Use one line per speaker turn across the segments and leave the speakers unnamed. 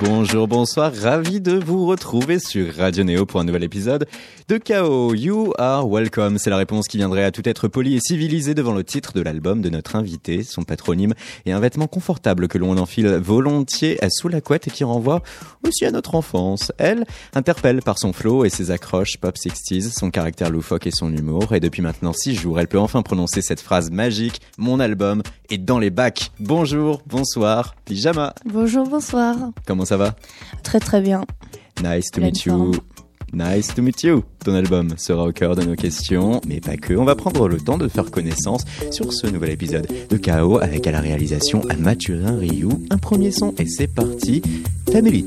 Bonjour, bonsoir, ravi de vous retrouver sur Radio Néo pour un nouvel épisode de Chaos. You are welcome, c'est la réponse qui viendrait à tout être poli et civilisé devant le titre de l'album de notre invité, son patronyme et un vêtement confortable que l'on enfile volontiers sous la couette et qui renvoie aussi à notre enfance. Elle interpelle par son flow et ses accroches pop 60s, son caractère loufoque et son humour et depuis maintenant six jours, elle peut enfin prononcer cette phrase magique, mon album est dans les bacs. Bonjour, bonsoir, pyjama.
Bonjour, bonsoir.
Comment ça va
Très très bien.
Nice to meet you. Nice to meet you. Ton album sera au cœur de nos questions, mais pas que. On va prendre le temps de faire connaissance sur ce nouvel épisode de Chaos avec à la réalisation à Mathurin Ryu. Un premier son et c'est parti. Family.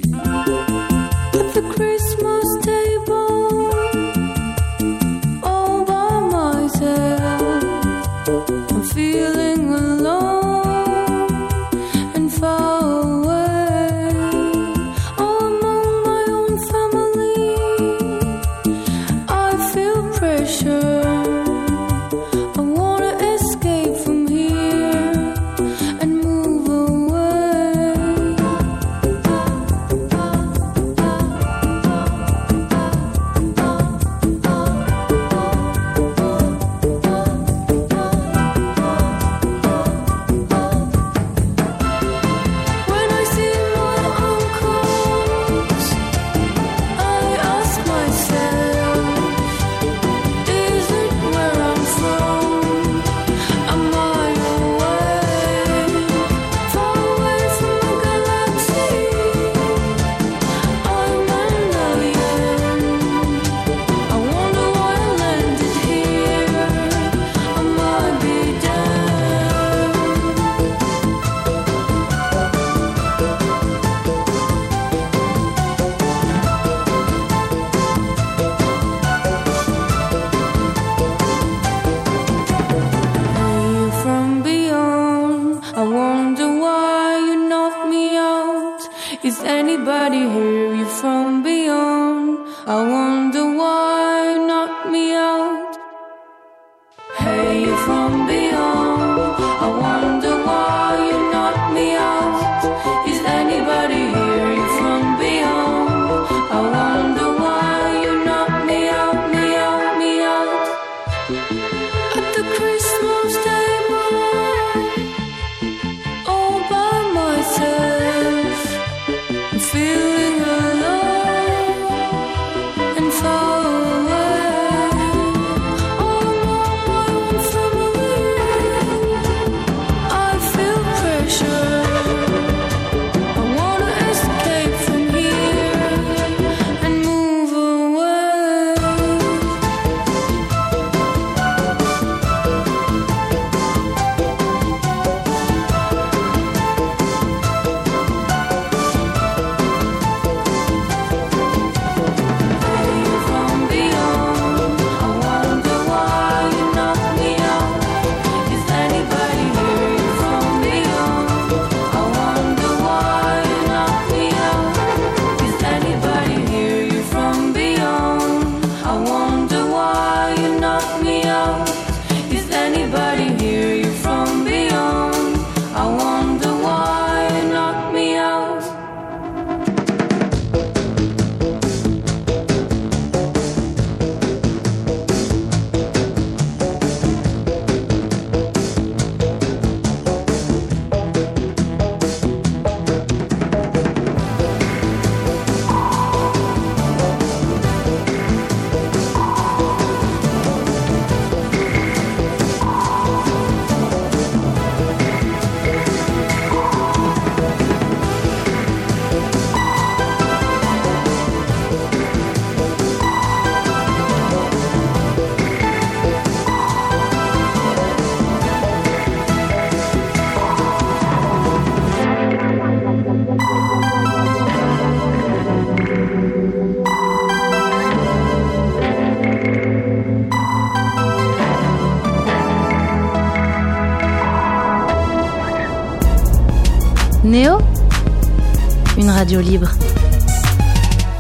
Radio libre.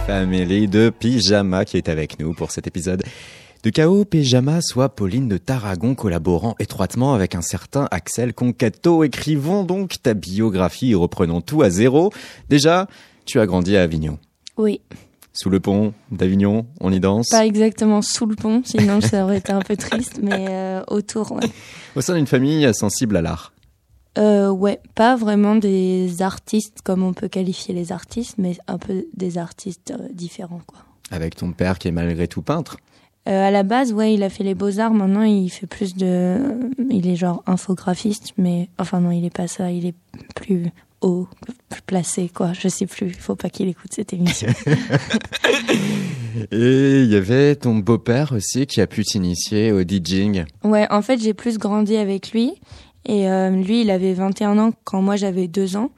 Famille de Pyjama qui est avec nous pour cet épisode
De K.O. Pyjama, soit Pauline de Tarragon collaborant étroitement avec un certain Axel Concato. Écrivons donc ta biographie et reprenons tout à zéro. Déjà, tu as grandi à Avignon.
Oui.
Sous le pont d'Avignon, on y danse
Pas exactement sous le pont, sinon ça aurait été un peu triste, mais euh, autour, ouais.
Au sein d'une famille sensible à l'art
euh, Ouais, pas vraiment des artistes comme on peut qualifier les artistes, mais un peu des artistes euh, différents, quoi.
Avec ton père qui est malgré tout peintre
euh, à la base, ouais, il a fait les beaux-arts. Maintenant, il fait plus de. Il est genre infographiste, mais. Enfin, non, il est pas ça. Il est plus haut, plus placé, quoi. Je sais plus. Il faut pas qu'il écoute cette émission.
Et il y avait ton beau-père aussi qui a pu t'initier au DJing.
Ouais, en fait, j'ai plus grandi avec lui. Et euh, lui, il avait 21 ans quand moi j'avais 2 ans.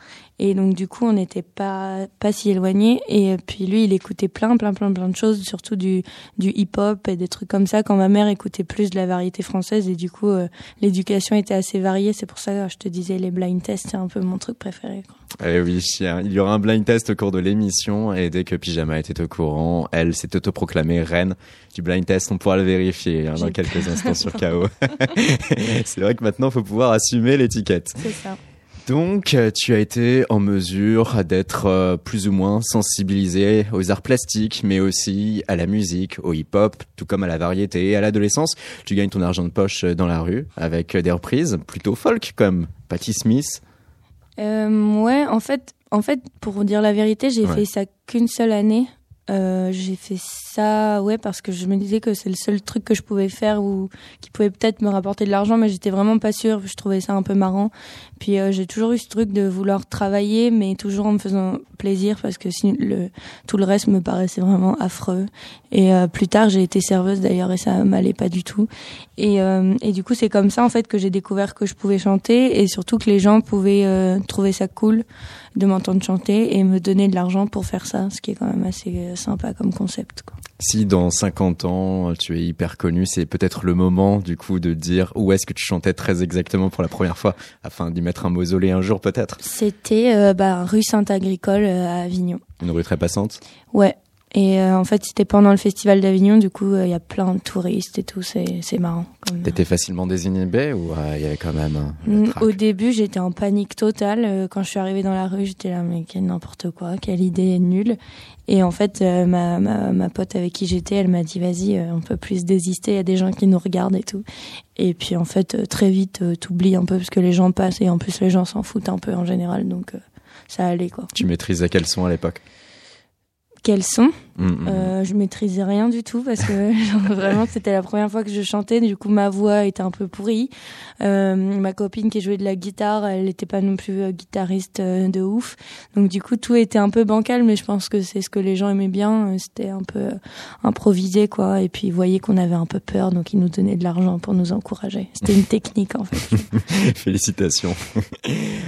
Et donc du coup, on n'était pas pas si éloignés. Et puis lui, il écoutait plein, plein, plein, plein de choses, surtout du du hip-hop et des trucs comme ça. Quand ma mère écoutait plus de la variété française, et du coup, euh, l'éducation était assez variée. C'est pour ça que je te disais les blind tests, c'est un peu mon truc préféré. Quoi.
Eh oui, il y aura un blind test au cours de l'émission. Et dès que Pyjama était au courant, elle s'est autoproclamée reine du blind test. On pourra le vérifier hein, dans quelques instants sur KO. c'est vrai que maintenant, il faut pouvoir assumer l'étiquette.
C'est ça.
Donc, euh, tu as été en mesure d'être euh, plus ou moins sensibilisé aux arts plastiques, mais aussi à la musique, au hip-hop, tout comme à la variété. Et à l'adolescence, tu gagnes ton argent de poche dans la rue avec des reprises plutôt folk comme Patti Smith.
Euh, ouais, en fait, en fait, pour dire la vérité, j'ai ouais. fait ça qu'une seule année. Euh, j'ai fait ça, ouais, parce que je me disais que c'est le seul truc que je pouvais faire ou qui pouvait peut-être me rapporter de l'argent, mais j'étais vraiment pas sûre. Je trouvais ça un peu marrant. Puis euh, j'ai toujours eu ce truc de vouloir travailler, mais toujours en me faisant plaisir, parce que si le tout le reste me paraissait vraiment affreux. Et euh, plus tard, j'ai été serveuse d'ailleurs, et ça m'allait pas du tout. Et, euh, et du coup, c'est comme ça en fait que j'ai découvert que je pouvais chanter, et surtout que les gens pouvaient euh, trouver ça cool de m'entendre chanter et me donner de l'argent pour faire ça, ce qui est quand même assez sympa comme concept. Quoi.
Si dans 50 ans tu es hyper connu, c'est peut-être le moment du coup de dire où est-ce que tu chantais très exactement pour la première fois, afin d'y mettre un mausolée un jour peut-être?
C'était euh, bah, rue Saint-Agricole euh, à Avignon.
Une rue très passante?
Ouais. Et euh, en fait, c'était pendant le festival d'Avignon, du coup, il euh, y a plein de touristes et tout, c'est c'est marrant.
T'étais facilement désinhibé ou il y avait quand même
Mm, Au début, j'étais en panique totale. Quand je suis arrivée dans la rue, j'étais là, mais quel n'importe quoi, quelle idée nulle. Et en fait, euh, ma, ma, ma pote avec qui j'étais, elle m'a dit, vas-y, on peut plus se désister, il y a des gens qui nous regardent et tout. Et puis en fait, très vite, t'oublies un peu parce que les gens passent et en plus les gens s'en foutent un peu en général, donc ça allait quoi.
Tu maîtrisais quels sons à l'époque?
Quels sont. Mmh, euh, je maîtrisais rien du tout parce que genre, vraiment c'était la première fois que je chantais. Du coup, ma voix était un peu pourrie. Euh, ma copine qui jouait de la guitare, elle n'était pas non plus euh, guitariste euh, de ouf. Donc du coup, tout était un peu bancal, mais je pense que c'est ce que les gens aimaient bien. C'était un peu improvisé, quoi. Et puis ils voyaient qu'on avait un peu peur, donc ils nous donnaient de l'argent pour nous encourager. C'était une technique en fait.
Félicitations.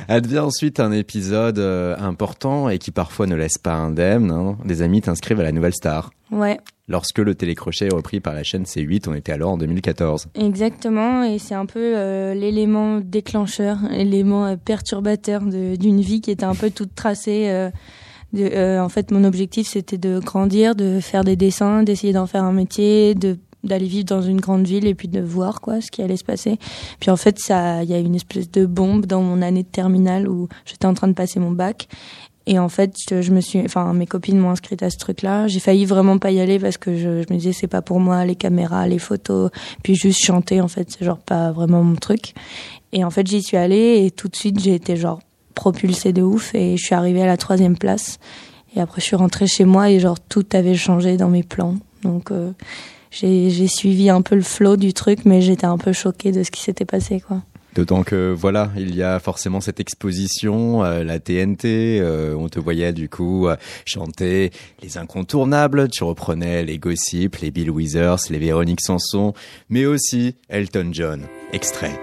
Advient ensuite un épisode important et qui parfois ne laisse pas indemne. Hein, des amis t'inscrivent à la Nouvelle Star.
Ouais.
Lorsque le télécrochet est repris par la chaîne C8, on était alors en 2014.
Exactement, et c'est un peu euh, l'élément déclencheur, l'élément euh, perturbateur d'une vie qui était un peu toute tracée. Euh, de, euh, en fait, mon objectif, c'était de grandir, de faire des dessins, d'essayer d'en faire un métier, de d'aller vivre dans une grande ville et puis de voir quoi ce qui allait se passer. Puis en fait, ça, il y a une espèce de bombe dans mon année de terminale où j'étais en train de passer mon bac et en fait, je, me suis, enfin, mes copines m'ont inscrite à ce truc-là. J'ai failli vraiment pas y aller parce que je, me disais c'est pas pour moi les caméras, les photos, puis juste chanter en fait, c'est genre pas vraiment mon truc. Et en fait, j'y suis allée et tout de suite j'ai été genre propulsée de ouf et je suis arrivée à la troisième place. Et après, je suis rentrée chez moi et genre tout avait changé dans mes plans. Donc euh, j'ai suivi un peu le flow du truc, mais j'étais un peu choquée de ce qui s'était passé quoi.
D'autant que voilà, il y a forcément cette exposition, euh, la TNT, euh, on te voyait du coup euh, chanter les incontournables, tu reprenais les Gossip, les Bill Withers, les Véronique Sanson, mais aussi Elton John. Extrait.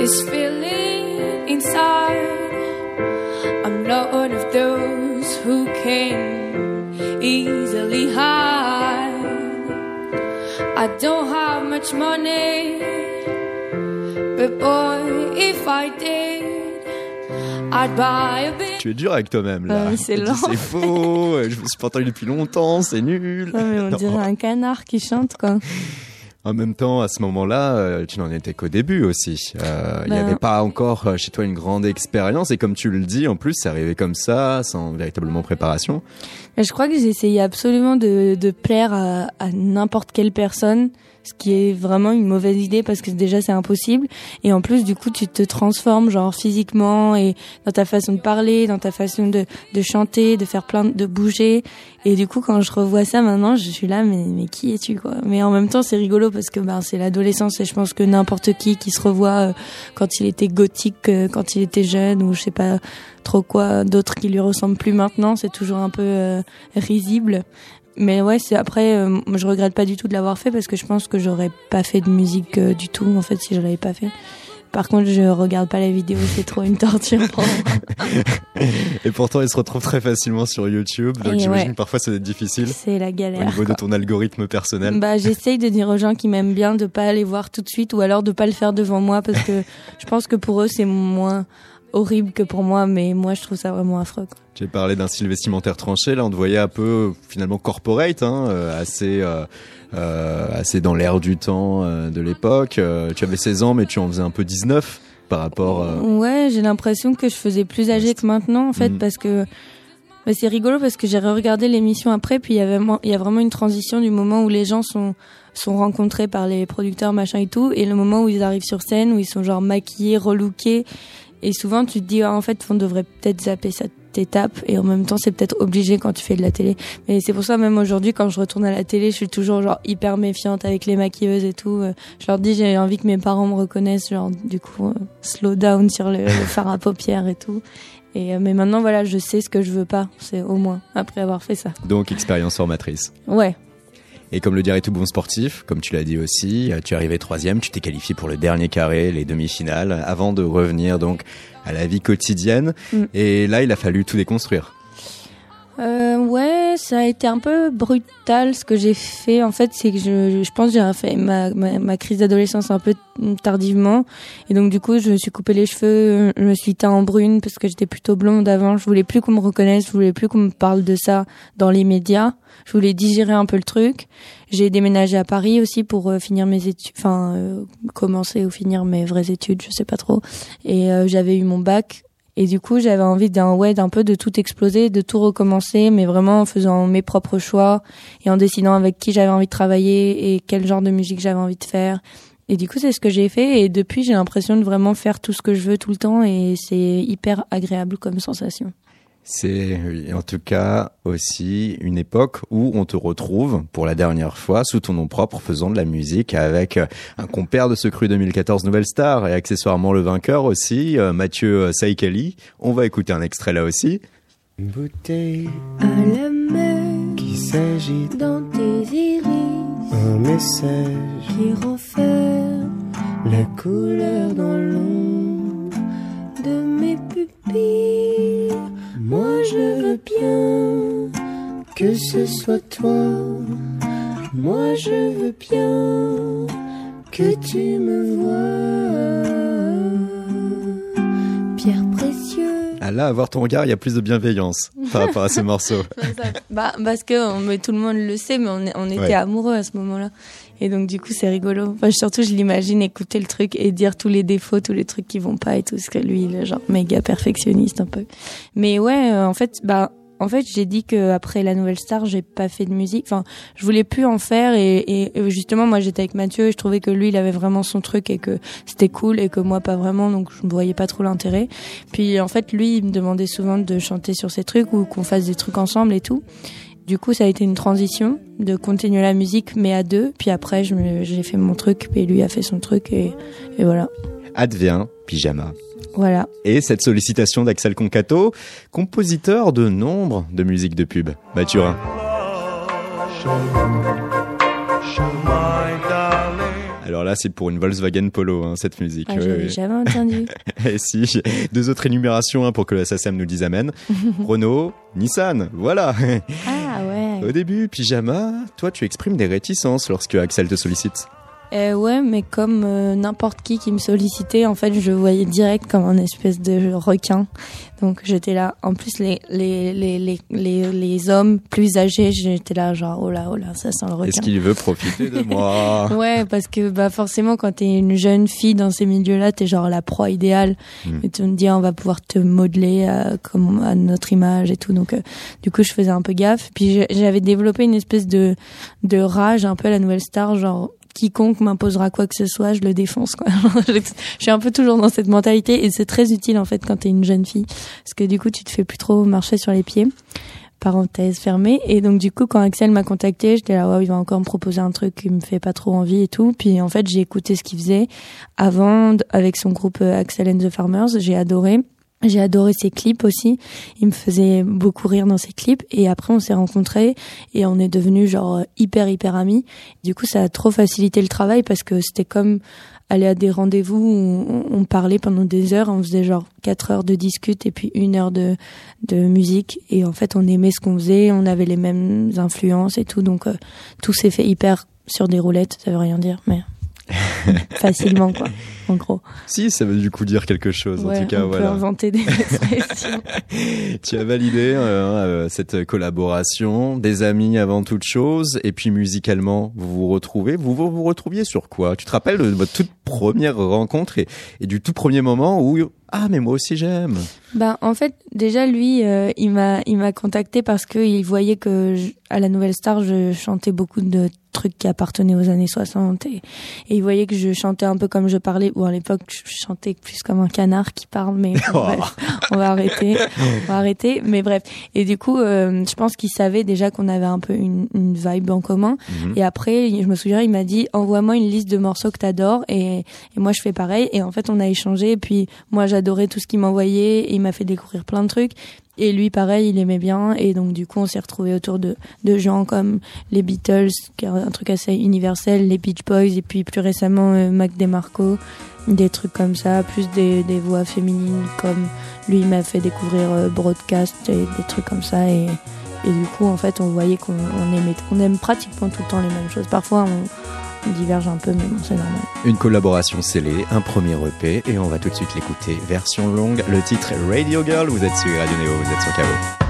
This feeling inside, I'm not one of those who can easily hide. I don't have much money. But boy, if I did, I'd buy a bit.
Tu es dur avec toi-même là.
Euh, c'est lent.
C'est faux. je me suis pas entendu depuis longtemps. C'est nul.
Non, mais on
Non.
dirait un canard qui chante quoi.
En même temps, à ce moment-là, euh, tu n'en étais qu'au début aussi. Euh, Il n'y
Ben-
avait pas encore euh, chez toi une grande expérience et comme tu le dis, en plus, c'est arrivé comme ça, sans véritablement préparation.
Je crois que j'ai essayé absolument de, de plaire à, à n'importe quelle personne, ce qui est vraiment une mauvaise idée parce que déjà c'est impossible. Et en plus, du coup, tu te transformes genre physiquement et dans ta façon de parler, dans ta façon de, de chanter, de faire plein de, de bouger. Et du coup, quand je revois ça maintenant, je suis là, mais, mais qui es-tu quoi? Mais en même temps, c'est rigolo parce que ben c'est l'adolescence et je pense que n'importe qui qui se revoit euh, quand il était gothique, euh, quand il était jeune ou je sais pas trop quoi d'autres qui lui ressemblent plus maintenant, c'est toujours un peu euh, risible. Mais ouais, c'est après, euh, je regrette pas du tout de l'avoir fait parce que je pense que j'aurais pas fait de musique euh, du tout en fait si je l'avais pas fait. Par contre, je regarde pas la vidéo, c'est trop une torture pour moi.
Et pourtant, il se retrouve très facilement sur YouTube, donc j'imagine
ouais.
que parfois ça doit être difficile
C'est la
au
galère.
niveau de ton algorithme personnel.
Bah, j'essaye de dire aux gens qui m'aiment bien de pas aller voir tout de suite ou alors de pas le faire devant moi parce que je pense que pour eux c'est moins horrible que pour moi, mais moi je trouve ça vraiment affreux. quoi.
Tu as parlé d'un style vestimentaire tranché, là on te voyait un peu finalement corporate, hein, euh, assez, euh, euh, assez dans l'air du temps euh, de l'époque. Tu avais 16 ans mais tu en faisais un peu 19 par rapport... euh,
Ouais, j'ai l'impression que je faisais plus âgé que maintenant en fait
Mhm.
parce que mais c'est rigolo parce que j'ai regardé l'émission après puis il y avait il y a vraiment une transition du moment où les gens sont sont rencontrés par les producteurs machin et tout et le moment où ils arrivent sur scène où ils sont genre maquillés, relookés et souvent tu te dis ah, en fait on devrait peut-être zapper cette étape. Et en même temps c'est peut-être obligé quand tu fais de la télé. Mais c'est pour ça même aujourd'hui quand je retourne à la télé je suis toujours genre hyper méfiante avec les maquilleuses et tout. Euh, je leur dis j'ai envie que mes parents me reconnaissent genre du coup euh, slow down sur le, le fard à paupières et tout. Et euh, mais maintenant voilà je sais ce que je veux pas. C'est au moins après avoir fait ça.
Donc expérience formatrice.
ouais
Et comme le dirait tout bon sportif, comme tu l'as dit aussi, euh, tu es arrivé troisième, tu t'es qualifié pour le dernier carré, les demi-finales, avant de revenir donc à la vie quotidienne.
Mm.
Et là, il a fallu tout déconstruire.
Euh, ouais, ça a été un peu brutal ce que j'ai fait. En fait, c'est que je, je pense que j'ai fait ma, ma, ma crise d'adolescence un peu tardivement. Et donc, du coup, je me suis coupé les cheveux, je me suis teint en brune parce que j'étais plutôt blonde avant. Je voulais plus qu'on me reconnaisse, je voulais plus qu'on me parle de ça dans les médias. Je voulais digérer un peu le truc. J'ai déménagé à Paris aussi pour euh, finir mes études, enfin, euh, commencer ou finir mes vraies études, je sais pas trop. Et euh, j'avais eu mon bac et du coup, j'avais envie d'un ouais, d'un peu de tout exploser, de tout recommencer, mais vraiment en faisant mes propres choix et en décidant avec qui j'avais envie de travailler et quel genre de musique j'avais envie de faire. Et du coup, c'est ce que j'ai fait et depuis, j'ai l'impression de vraiment faire tout ce que je veux tout le temps et c'est hyper agréable comme sensation.
C'est oui, en tout cas aussi une époque où on te retrouve pour la dernière fois sous ton nom propre faisant de la musique avec euh, un compère de ce cru 2014 Nouvelle Star et accessoirement le vainqueur aussi, euh, Mathieu euh, Saïkali. On va écouter un extrait là aussi.
Une bouteille
À la mer,
qui s'agite,
dans tes iris,
un message,
qui renferme
la couleur dans l'ombre. Ce soit toi. Moi je veux bien que tu me vois.
Pierre précieux.
Ah là, à voir ton regard, il y a plus de bienveillance par rapport à ce morceau.
Bah, parce que mais tout le monde le sait, mais on, était
Ouais.
amoureux à ce moment-là. Et donc, du coup, c'est rigolo. Enfin, surtout, je l'imagine écouter le truc et dire tous les défauts, tous les trucs qui vont pas et tout, ce que lui, il est genre méga perfectionniste un peu. Mais ouais, euh, en fait, bah, en fait, j'ai dit que après la nouvelle star, j'ai pas fait de musique. Enfin, je voulais plus en faire et, et justement, moi, j'étais avec Mathieu et je trouvais que lui, il avait vraiment son truc et que c'était cool et que moi, pas vraiment. Donc, je ne voyais pas trop l'intérêt. Puis, en fait, lui, il me demandait souvent de chanter sur ses trucs ou qu'on fasse des trucs ensemble et tout. Du coup, ça a été une transition de continuer la musique, mais à deux. Puis après, j'ai fait mon truc, puis lui a fait son truc, et, et voilà.
Advient Pyjama.
Voilà.
Et cette sollicitation d'Axel Concato, compositeur de nombre de musiques de pub. Mathurin. Alors là, c'est pour une Volkswagen Polo, hein, cette musique.
Ah,
Oui,
j'avais
oui.
entendu.
Et si, deux autres énumérations hein, pour que la SACEM nous dise Amen. Renault, Nissan, voilà.
Ah ouais.
Au début, Pyjama, toi tu exprimes des réticences lorsque Axel te sollicite.
Euh, ouais, mais comme euh, n'importe qui qui me sollicitait, en fait, je voyais direct comme un espèce de requin. Donc j'étais là. En plus, les les les les les, les hommes plus âgés, j'étais là genre oh là oh là, ça sent le requin.
Est-ce qu'il veut profiter de moi
Ouais, parce que bah forcément quand t'es une jeune fille dans ces milieux-là, t'es genre la proie idéale.
Hmm.
Et tu me dis on va pouvoir te modeler euh, comme à notre image et tout. Donc euh, du coup je faisais un peu gaffe. Puis j'avais développé une espèce de de rage un peu à la nouvelle star, genre quiconque m'imposera quoi que ce soit, je le défonce. Quoi. je suis un peu toujours dans cette mentalité et c'est très utile en fait quand t'es une jeune fille parce que du coup tu te fais plus trop marcher sur les pieds. Parenthèse fermée. Et donc du coup quand Axel m'a contacté, j'étais là ouais il va encore me proposer un truc qui me fait pas trop envie et tout. Puis en fait j'ai écouté ce qu'il faisait avant avec son groupe euh, Axel and the Farmers, j'ai adoré. J'ai adoré ses clips aussi. Il me faisait beaucoup rire dans ses clips. Et après, on s'est rencontrés et on est devenus genre hyper hyper amis. Du coup, ça a trop facilité le travail parce que c'était comme aller à des rendez-vous où on, parlait pendant des heures. On faisait genre quatre heures de discute et puis une heure de de musique. Et en fait, on aimait ce qu'on faisait. On avait les mêmes influences et tout. Donc, euh, tout s'est fait hyper sur des roulettes. Ça veut rien dire, mais facilement quoi. En gros.
Si, ça veut du coup dire quelque chose. en tout cas,
on peut
voilà.
inventer des expressions.
tu as validé euh, euh, cette collaboration, des amis avant toute chose, et puis musicalement, vous vous retrouvez. Vous vous, vous retrouviez sur quoi? Tu te rappelles de votre toute première rencontre et, et du tout premier moment où ah mais moi aussi j'aime.
Ben en fait déjà lui euh, il m'a il m'a contacté parce que il voyait que je- à la Nouvelle Star je chantais beaucoup de trucs qui appartenaient aux années 60 et, et il voyait que je chantais un peu comme je parlais ou à l'époque je chantais plus comme un canard qui parle mais bon, bref, on va arrêter on va arrêter mais bref. Et du coup euh, je pense qu'il savait déjà qu'on avait un peu une, une vibe en commun.
Mhm.
et après je me souviens il m'a dit envoie-moi une liste de morceaux que t'adores et, et moi je fais pareil. Et en fait on a échangé et puis moi j'adorais tout ce qu'il m'envoyait et il m'a fait découvrir plein de trucs et lui pareil il aimait bien. Et donc du coup on s'est retrouvé autour de de gens comme les Beatles qui est un truc assez universel les Beach Boys et puis plus récemment euh, Mac DeMarco. Des trucs comme ça plus des, des voix féminines comme lui m'a fait découvrir euh, Broadcast et des trucs comme ça. Et et du coup en fait on voyait qu'on on aimait on aime pratiquement tout le temps les mêmes choses. Parfois on, on diverge un peu mais bon c'est normal
Une collaboration scellée, un premier EP, et on va tout de suite l'écouter. Version longue, le titre Radio Girl. Vous êtes sur Radio Neo, vous êtes sur KO.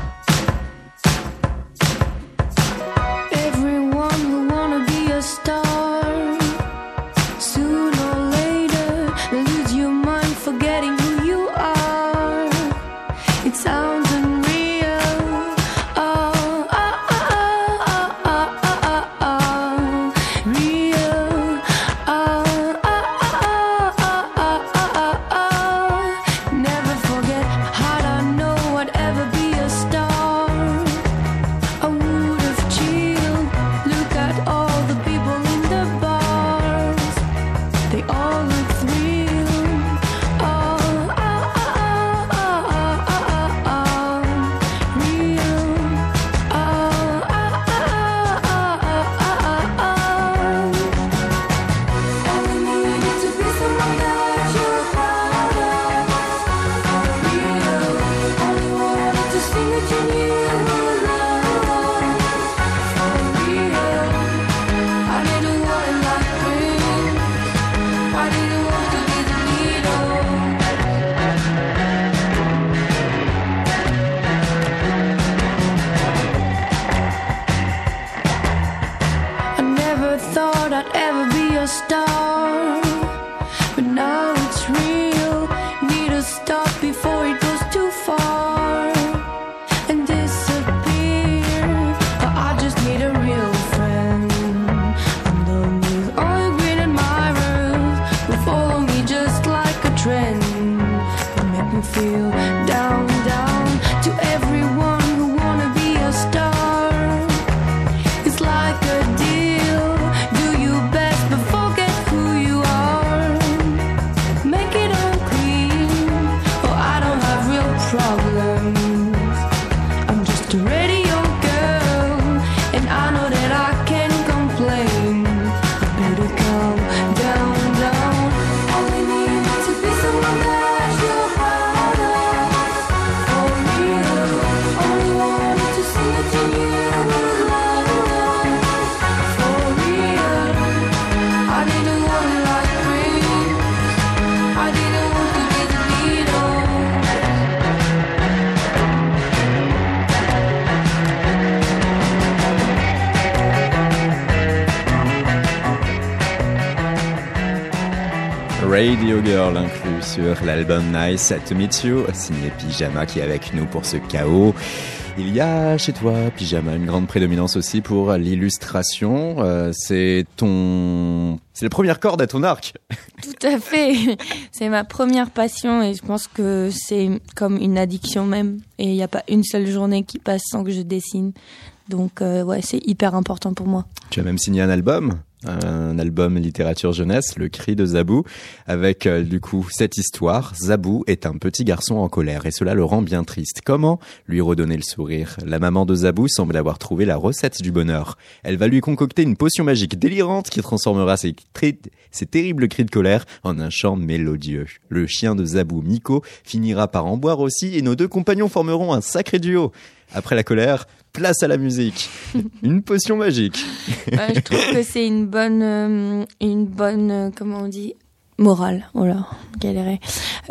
L'album Nice to Meet You, signé Pyjama qui est avec nous pour ce chaos. Il y a chez toi, Pyjama, une grande prédominance aussi pour l'illustration. Euh, c'est ton, c'est la première corde à ton arc.
Tout à fait. C'est ma première passion et je pense que c'est comme une addiction même. Et il n'y a pas une seule journée qui passe sans que je dessine. Donc euh, ouais, c'est hyper important pour moi.
Tu as même signé un album un album littérature jeunesse, Le cri de Zabou, avec euh, du coup cette histoire. Zabou est un petit garçon en colère et cela le rend bien triste. Comment lui redonner le sourire? La maman de Zabou semble avoir trouvé la recette du bonheur. Elle va lui concocter une potion magique délirante qui transformera ses, ses terribles cris de colère en un chant mélodieux. Le chien de Zabou, Miko, finira par en boire aussi et nos deux compagnons formeront un sacré duo. Après la colère, place à la musique. une potion magique.
je trouve que c'est une bonne, euh, une bonne, euh, comment on dit, morale. Voilà, galérer.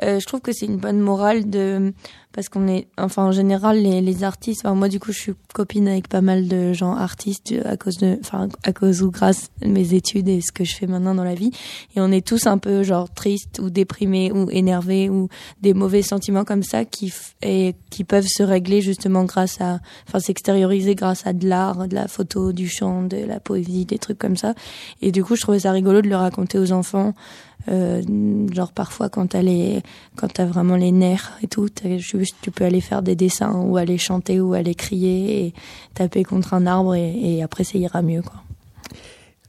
Euh, je trouve que c'est une bonne morale de parce qu'on est, enfin en général les, les artistes. Enfin, moi du coup je suis copine avec pas mal de gens artistes à cause de, enfin à cause ou grâce à mes études et ce que je fais maintenant dans la vie. Et on est tous un peu genre tristes ou déprimés ou énervés ou des mauvais sentiments comme ça qui et qui peuvent se régler justement grâce à, enfin s'extérioriser grâce à de l'art, de la photo, du chant, de la poésie, des trucs comme ça. Et du coup je trouvais ça rigolo de le raconter aux enfants. Euh, genre parfois quand t'as les quand t'as vraiment les nerfs et tout juste tu peux aller faire des dessins ou aller chanter ou aller crier et taper contre un arbre et, après ça ira mieux quoi.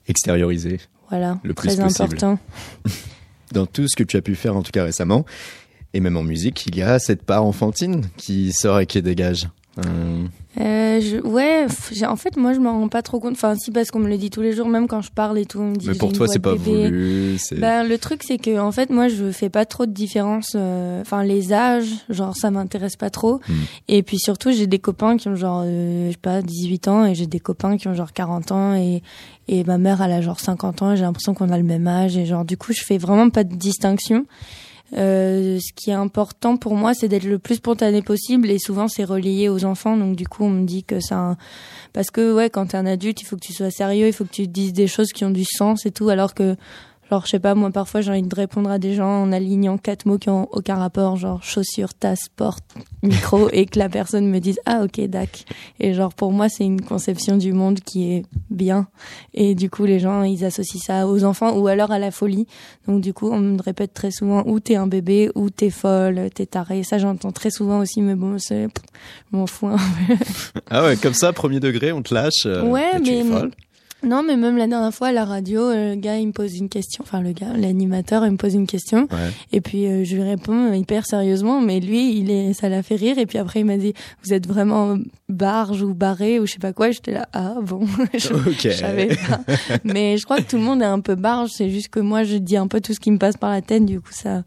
Extérioriser
voilà le très important.
Dans tout ce que tu as pu faire en tout cas récemment et même en musique il y a cette part enfantine qui sort et qui dégage.
Euh, euh, je, ouais, en fait, moi, je m'en rends pas trop compte. Enfin, si, parce qu'on me le dit tous les jours, même quand je parle et tout, on me dit.
Mais pour toi, c'est pas voulu.
Ben, le truc, c'est que, en fait, moi, je fais pas trop de différence. Euh, enfin, les âges, genre, ça m'intéresse pas trop. Hmm. Et puis surtout, j'ai des copains qui ont genre, euh, je sais pas, 18 ans, et j'ai des copains qui ont genre 40 ans, et et ma mère, elle a genre 50 ans. et J'ai l'impression qu'on a le même âge, et genre, du coup, je fais vraiment pas de distinction. Euh, ce qui est important pour moi, c'est d'être le plus spontané possible et souvent c'est relié aux enfants. Donc du coup, on me dit que ça, parce que ouais, quand t'es un adulte, il faut que tu sois sérieux, il faut que tu dises des choses qui ont du sens et tout, alors que Genre, je sais pas, moi, parfois, j'ai envie de répondre à des gens en alignant quatre mots qui ont aucun rapport, genre chaussures, tasse, porte, micro, et que la personne me dise, ah, ok, dac. Et genre, pour moi, c'est une conception du monde qui est bien. Et du coup, les gens, ils associent ça aux enfants ou alors à la folie. Donc, du coup, on me répète très souvent, ou t'es un bébé, ou t'es folle, t'es taré. Ça, j'entends très souvent aussi, mais bon, c'est, m'en fous un peu.
ah ouais, comme ça, premier degré, on te lâche. Euh,
ouais, mais. Non, mais même la dernière fois à la radio, euh, le gars il me pose une question, enfin le gars, l'animateur, il me pose une question, et puis euh, je lui réponds hyper sérieusement, mais lui, il est, ça l'a fait rire, et puis après il m'a dit, vous êtes vraiment barge ou barré ou je sais pas quoi, j'étais là, ah bon, je, savais pas. mais je crois que tout le monde est un peu barge, c'est juste que moi je dis un peu tout ce qui me passe par la tête, du coup ça,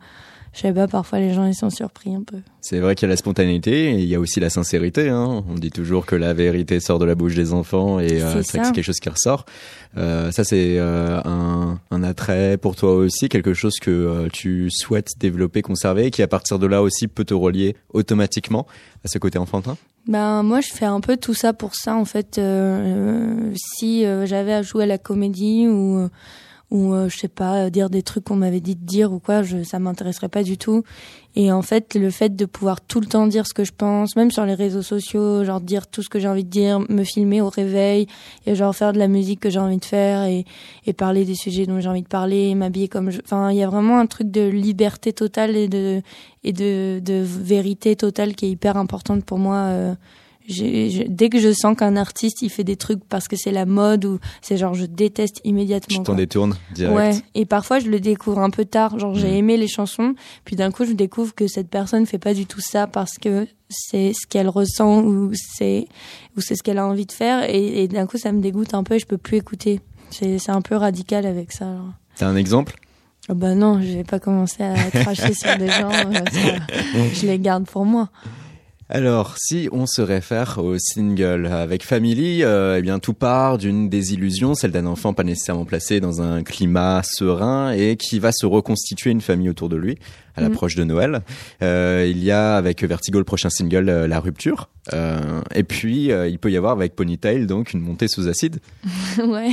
je sais pas, parfois les gens ils sont surpris un peu.
C'est vrai qu'il y a la spontanéité et il y a aussi la sincérité. Hein. On dit toujours que la vérité sort de la bouche des enfants et euh, c'est quelque chose qui ressort. Euh, ça c'est euh, un, un, attrait pour toi aussi, quelque chose que tu souhaites développer, conserver et qui à partir de là aussi peut te relier automatiquement à ce côté enfantin?
Ben moi je fais un peu tout ça pour ça en fait. si j'avais à jouer à la comédie ou ou euh, je sais pas euh, dire des trucs qu'on m'avait dit de dire ou quoi je ça m'intéresserait pas du tout. Et en fait le fait de pouvoir tout le temps dire ce que je pense même sur les réseaux sociaux genre dire tout ce que j'ai envie de dire me filmer au réveil et genre faire de la musique que j'ai envie de faire et et parler des sujets dont j'ai envie de parler m'habiller comme je enfin il y a vraiment un truc de liberté totale et de et de de vérité totale qui est hyper importante pour moi euh, dès que je sens qu'un artiste il fait des trucs parce que c'est la mode ou c'est genre je déteste immédiatement.
Tu t'en détournes direct.
Ouais. Et parfois je le découvre un peu tard. Genre j'ai mm. aimé les chansons, puis d'un coup je découvre que cette personne fait pas du tout ça parce que c'est ce qu'elle ressent ou c'est ou c'est ce qu'elle a envie de faire et, d'un coup ça me dégoûte un peu et je peux plus écouter. C'est c'est un peu radical avec ça.
T'as un exemple?
Oh Bah non, je vais pas commencer à cracher sur des gens. je les garde pour moi.
Alors, si on se réfère au single avec Family, euh, eh bien tout part d'une désillusion, celle d'un enfant pas nécessairement placé dans un climat serein et qui va se reconstituer une famille autour de lui à l'approche de Noël. Euh, il y a avec Vertigo le prochain single euh, La Rupture Euh, et puis, il peut y avoir avec Ponytail, donc, une montée sous acide.
ouais.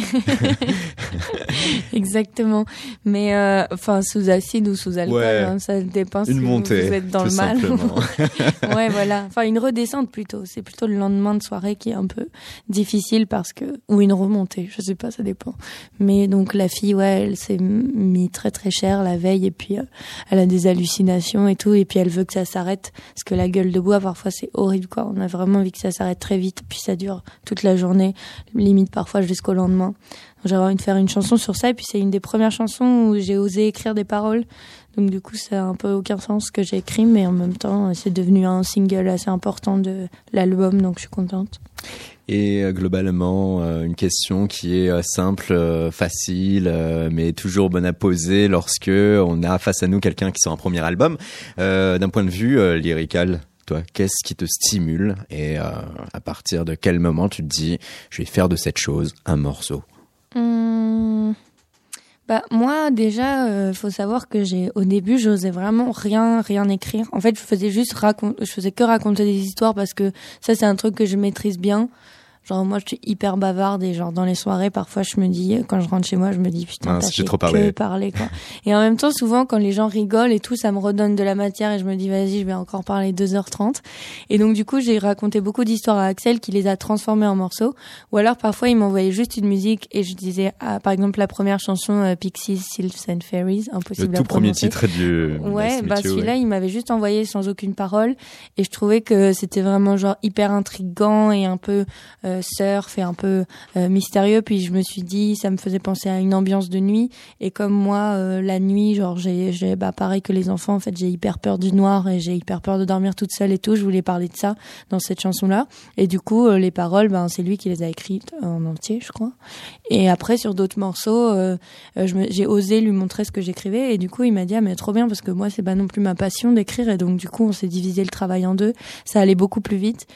Exactement. Mais enfin sous acide ou sous alcool,
Ouais.
hein, ça dépend
Une montée,
vous êtes dans
tout
le mal. ouais, voilà. Enfin une redescente plutôt. C'est plutôt le lendemain de soirée qui est un peu difficile parce que ou une remontée, je sais pas, ça dépend. Mais donc la fille, ouais, elle s'est mis très très cher la veille et puis elle a hallucinations et tout et puis elle veut que ça s'arrête parce que la gueule de bois parfois c'est horrible quoi. On a vraiment envie que ça s'arrête très vite puis ça dure toute la journée, limite parfois jusqu'au lendemain. J'avais envie de faire une chanson sur ça et puis c'est une des premières chansons où j'ai osé écrire des paroles. Donc du coup, ça a un peu aucun sens ce que j'ai écrit, mais en même temps, c'est devenu un single assez important de l'album, donc je suis contente.
Et euh, globalement, euh, une question qui est euh, simple, facile, mais toujours bonne à poser lorsque on a face à nous quelqu'un qui sort un premier album. D'un point de vue lyrical, toi, qu'est-ce qui te stimule et à partir de quel moment tu te dis, je vais faire de cette chose un morceau?
Hum, Bah moi déjà, euh, faut savoir que j'ai au début, j'osais vraiment rien rien écrire. En fait, je faisais juste je faisais que raconter des histoires parce que ça c'est un truc que je maîtrise bien. Genre moi je suis hyper bavarde et genre dans les soirées parfois je me dis quand je rentre chez moi je me dis putain
j'ai trop parlé.
parler quoi. Et en même temps souvent quand les gens rigolent et tout ça me redonne de la matière et je me dis vas-y je vais encore parler 2h30. Et donc du coup j'ai raconté beaucoup d'histoires à Axel qui les a transformées en morceaux. Ou alors parfois il m'envoyait juste une musique et je disais ah, par exemple la première chanson euh, Pixies, Sylphs and Fairies,
Le
impossible à
tout premier
prononcer.
titre du
Ouais, bah celui-là,
ouais.
il m'avait juste envoyé sans aucune parole et je trouvais que c'était vraiment genre hyper intrigant et un peu euh, surf et un peu euh, mystérieux. Puis je me suis dit, ça me faisait penser à une ambiance de nuit et comme moi, euh, la nuit, genre j'ai, bah pareil que les enfants, en fait, j'ai hyper peur du noir et j'ai hyper peur de dormir toute seule et tout. Je voulais parler de ça dans cette chanson-là et du coup, euh, les paroles, ben c'est lui qui les a écrites en entier, je crois. Et après sur d'autres morceaux, euh, euh, j'ai osé lui montrer ce que j'écrivais et du coup il m'a dit ah mais trop bien parce que moi c'est pas non plus ma passion d'écrire et donc du coup on s'est divisé le travail en deux ça allait beaucoup plus vite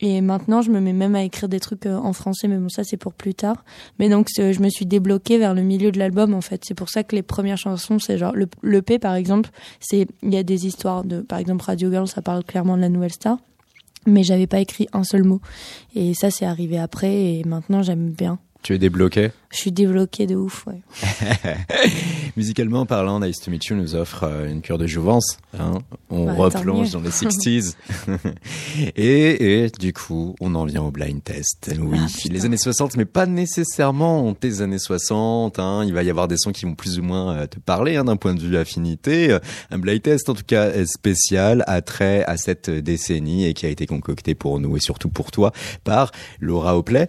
et maintenant je me mets même à écrire des trucs euh, en français mais bon ça c'est pour plus tard. Mais donc je me suis débloquée vers le milieu de l'album en fait. C'est pour ça que les premières chansons c'est genre le le P par exemple. C'est il y a des histoires de par exemple Radio Girl ça parle clairement de la nouvelle star. Mais j'avais pas écrit un seul mot. Et ça c'est arrivé après. Et maintenant j'aime bien
Tu es débloqué
je suis débloquée de ouf ouais
Musicalement parlant, Nice to Meet You nous offre euh, une cure de jouvence. Hein on
Bah,
replonge dans les 60s. et, et du coup, on en vient au blind test. Oui,
Ah, putain.
les années 60, mais pas nécessairement tes années 60. Hein. Il va y avoir des sons qui vont plus ou moins euh, te parler hein, d'un point de vue affinité. Euh, Un blind test, en tout cas, spécial, a trait à cette décennie et qui a été concocté pour nous et surtout pour toi par Laura Opley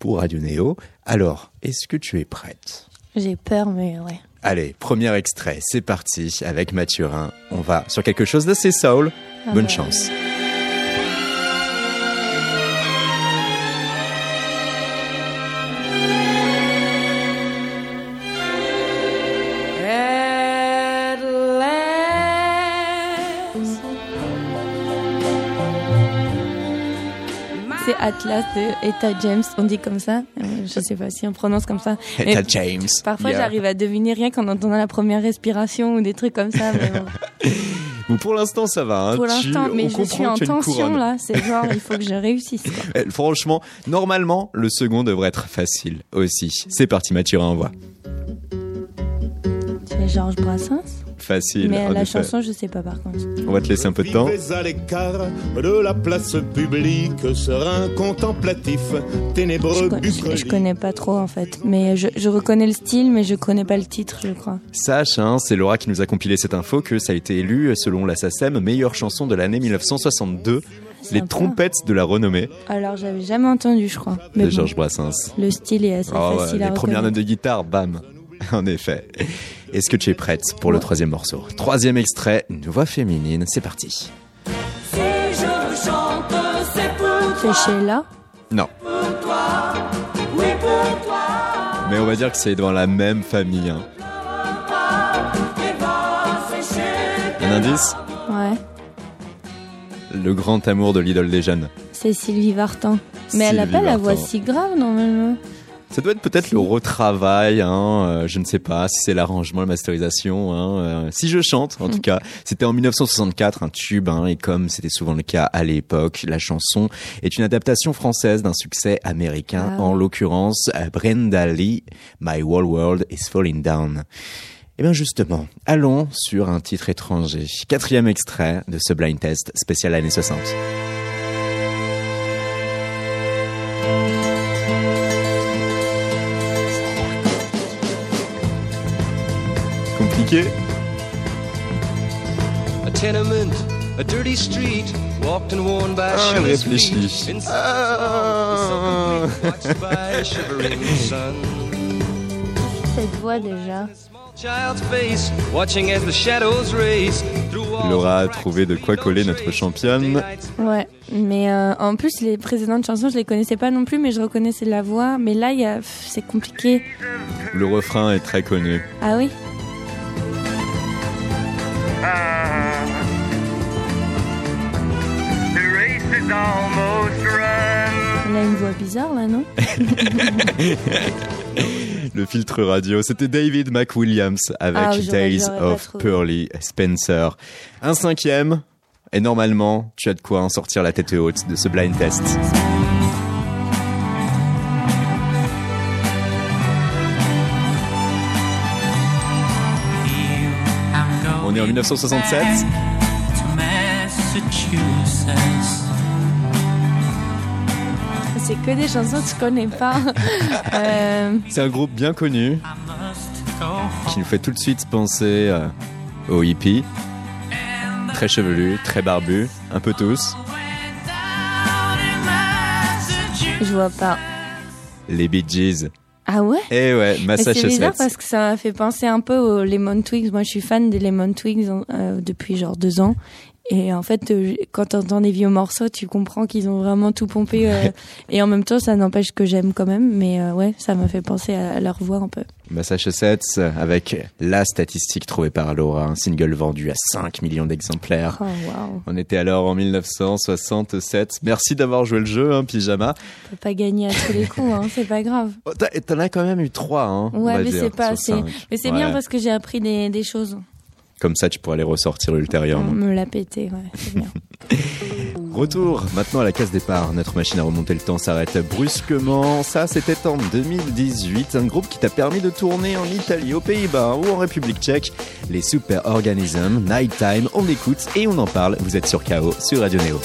pour Radio Néo. Alors, est-ce que tu es prête?
J'ai peur mais ouais
Allez, premier extrait, c'est parti avec Mathurin. On va sur quelque chose d'assez soul.
Ah
Bonne
bah.
chance.
C'est Atlas de Etta James, on dit comme ça. Euh, Je sais pas si on prononce comme ça.
Etta James.
Parfois,
Yeah.
j'arrive à deviner rien qu'en entendant la première respiration ou des trucs comme ça. Mais bon,
Bon, pour l'instant, ça va. hein.
pour l'instant, mais je suis en tension là. C'est genre, il faut que je réussisse. Quoi.
Eh, Franchement, normalement, le second devrait être facile aussi. C'est parti, Mathurin, on voit.
C'est Georges Brassens?
Facile.
mais la
effet.
chanson, je sais pas par contre.
On va te laisser un peu de temps.
Vivez à l'écart de la place publique, serein contemplatif, ténébreux
Je, con- je- je
bucolique.
connais pas trop en fait. Mais je, je reconnais le style, mais je connais pas le titre, je crois.
Sache, hein, c'est Laura qui nous a compilé cette info, que ça a été élu, selon la SACEM, meilleure chanson de l'année 1962. Les trompettes de la renommée
Alors, j'avais jamais entendu, je crois. Mais
de
bon,
Georges Brassens.
le style est assez
ouais,
facile
les
à
premières notes de guitare, bam. En effet. Est-ce que tu es prête pour le troisième morceau? Troisième extrait, une voix féminine, c'est parti.
C'est Sheila.
Non. Mais on va dire que c'est dans la même famille. hein. Un indice?
Ouais.
Le grand amour de l'idole des jeunes.
C'est Sylvie Vartan. Mais elle a
Sylvie
pas la voix si grave normalement.
Ça doit être peut-être le retravail, hein, euh, je ne sais pas si c'est l'arrangement, la masterisation. Hein, euh, si je chante, en tout cas, c'était en 1964, un tube, hein, et comme c'était souvent le cas à l'époque, la chanson est une adaptation française d'un succès américain,
Ah.
en l'occurrence euh, Brenda Lee, My Whole World is Falling Down. Eh bien justement, allons sur un titre étranger. Quatrième extrait de ce blind test spécial années 60.
as the shadows race through walls
Laura a
and cracks
trouvé de quoi coller notre championne.
Ouais, mais euh, en plus les précédentes chansons je les connaissais pas non plus, mais je reconnaissais la voix. Mais là il y a, pff, c'est compliqué.
Le refrain est très connu.
Ah oui? A une voix bizarre là, non
Le filtre radio, c'était David McWilliams avec
Ah,
Days of. Pearly Spencer. Un cinquième, et normalement, tu as de quoi en sortir la tête haute de ce blind test. On est en 1967.
C'est que des chansons que je connais pas. Euh,
C'est un groupe bien connu qui nous fait tout de suite penser euh, aux hippies. Très chevelus, très barbus, un peu tous.
je vois pas.
Les Bee Gees.
Ah ouais?
Eh ouais,
Mais C'est bizarre
Massachusetts.
parce que ça m'a fait penser un peu aux Lemon Twigs. Moi, je suis fan des Lemon Twigs euh, depuis genre deux ans. Et en fait, euh, quand t'entends des vieux morceaux, tu comprends qu'ils ont vraiment tout pompé. euh, et en même temps, ça n'empêche que j'aime quand même. Mais euh, ouais, ça m'a fait penser à, à leur voix un peu.
Massachusetts, avec la statistique trouvée par Laura, un single vendu à 5 millions d'exemplaires.
Oh waouh,
On était alors en 1967. Merci d'avoir joué le jeu, hein, Pyjama.
peut pas gagner à tous les coups, hein, c'est pas grave.
Oh, t'as- T'en as quand même eu 3, hein,
Ouais, mais c'est pas. Mais c'est
Ouais.
bien parce que j'ai appris des, des choses.
Comme ça, tu pourras les ressortir
On
ultérieurement.
me l'a pété, ouais, c'est bien.
Retour maintenant à la case départ. Notre machine à remonter le temps s'arrête brusquement. Ça, c'était en 2018. Un groupe qui t'a permis de tourner en Italie, aux Pays-Bas ou en République tchèque. Les Super Organism, Nighttime, on écoute et on en parle. Vous êtes sur KO, sur Radio Néo.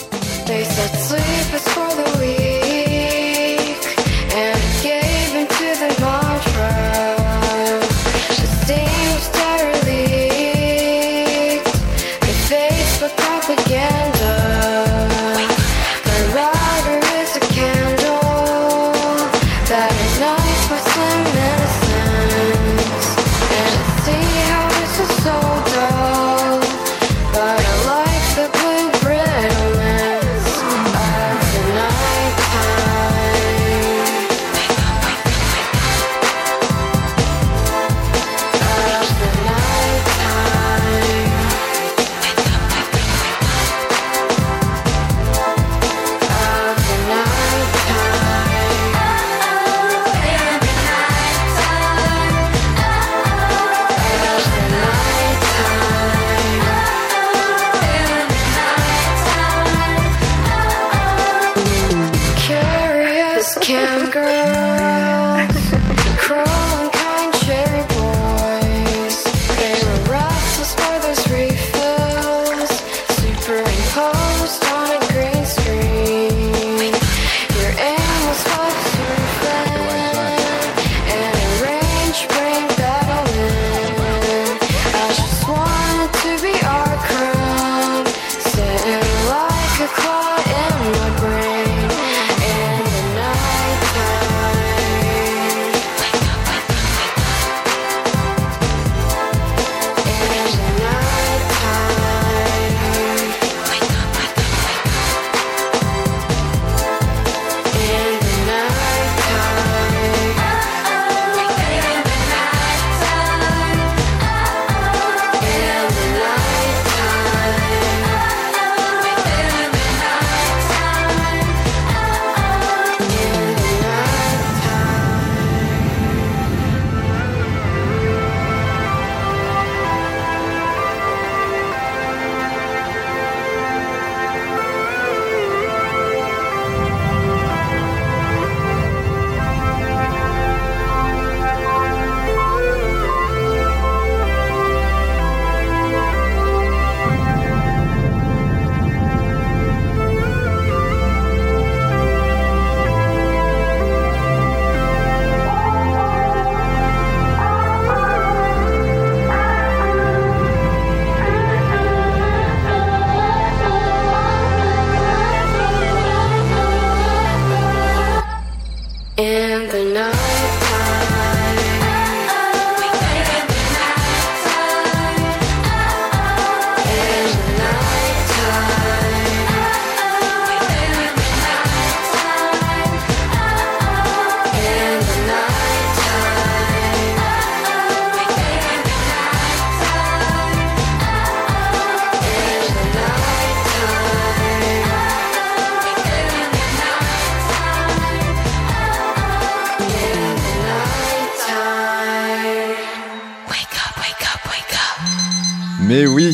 Mais oui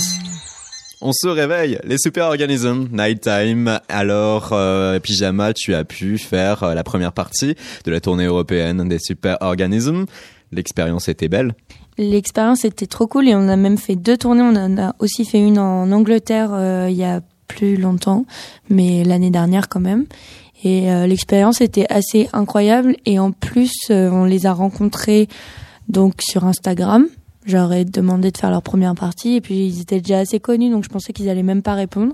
on se réveille, les super organismes, nighttime. Alors, euh, pyjama, tu as pu faire euh, la première partie de la tournée européenne des super organismes. L'expérience était belle.
L'expérience était trop cool et on a même fait deux tournées. On en a aussi fait une en Angleterre euh, il y a plus longtemps, mais l'année dernière quand même. Et euh, l'expérience était assez incroyable et en plus on les a rencontrés donc sur Instagram. J'aurais demandé de faire leur première partie et puis ils étaient déjà assez connus donc je pensais qu'ils allaient même pas répondre.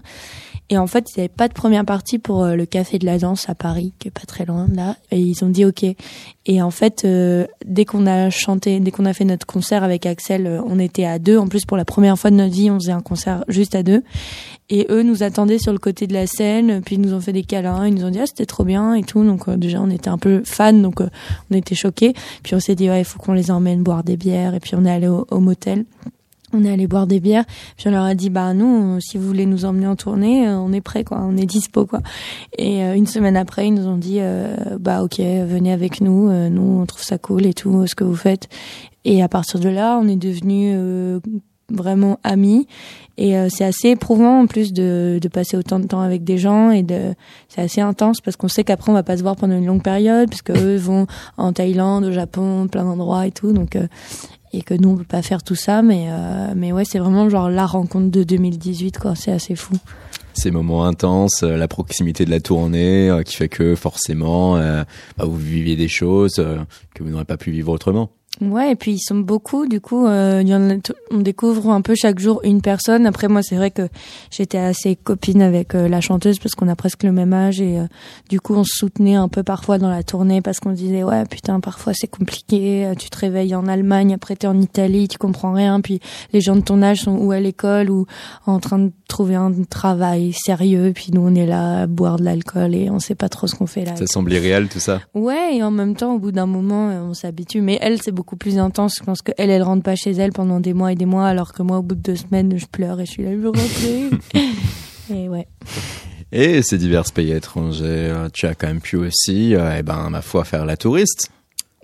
Et en fait, ils n'avaient pas de première partie pour euh, le Café de la Danse à Paris, qui est pas très loin là. Et ils ont dit OK. Et en fait, euh, dès qu'on a chanté, dès qu'on a fait notre concert avec Axel, euh, on était à deux. En plus, pour la première fois de notre vie, on faisait un concert juste à deux. Et eux nous attendaient sur le côté de la scène, puis ils nous ont fait des câlins, ils nous ont dit ah c'était trop bien et tout. Donc déjà on était un peu fans, donc on était choqués. Puis on s'est dit ouais il faut qu'on les emmène boire des bières. Et puis on est allé au motel. On est allé boire des bières, puis on leur a dit bah nous si vous voulez nous emmener en tournée, on est prêt quoi, on est dispo quoi. Et euh, une semaine après ils nous ont dit euh, bah ok venez avec nous, euh, nous on trouve ça cool et tout ce que vous faites. Et à partir de là on est devenus vraiment amis. Et c'est assez éprouvant en plus de, de passer autant de temps avec des gens et de c'est assez intense parce qu'on sait qu'après on va pas se voir pendant une longue période puisque eux vont en Thaïlande, au Japon, plein d'endroits et tout. Donc et que nous on peut pas faire tout ça mais euh, mais ouais c'est vraiment genre la rencontre de 2018 quoi c'est assez fou
ces moments intenses, euh, la proximité de la tournée euh, qui fait que forcément bah, vous viviez des choses que vous n'aurez pas pu vivre autrement.
Ouais, et puis ils sont beaucoup, du coup, euh, y en a on découvre un peu chaque jour une personne. Après, moi, c'est vrai que j'étais assez copine avec euh, la chanteuse parce qu'on a presque le même âge et euh, du coup, on se soutenait un peu parfois dans la tournée parce qu'on disait ouais, putain, parfois c'est compliqué. euh, Tu te réveilles en Allemagne, après t'es en Italie, tu comprends rien, puis les gens de ton âge sont ou à l'école ou en train de trouver un travail sérieux, puis nous on est là à boire de l'alcool et on sait pas trop ce qu'on fait là.
Ça semble irréel tout ça.
Ouais, et en même temps, au bout d'un moment, on s'habitue. Mais elle, c'est beaucoup plus intense. Je pense qu'elle, elle rentre pas chez elle pendant des mois et des mois, alors que moi, au bout de deux semaines, je pleure et je suis là, je veux rentrer. et ouais.
Et ces divers pays étrangers, tu as quand même pu aussi, euh, eh ben, ma foi, faire la touriste.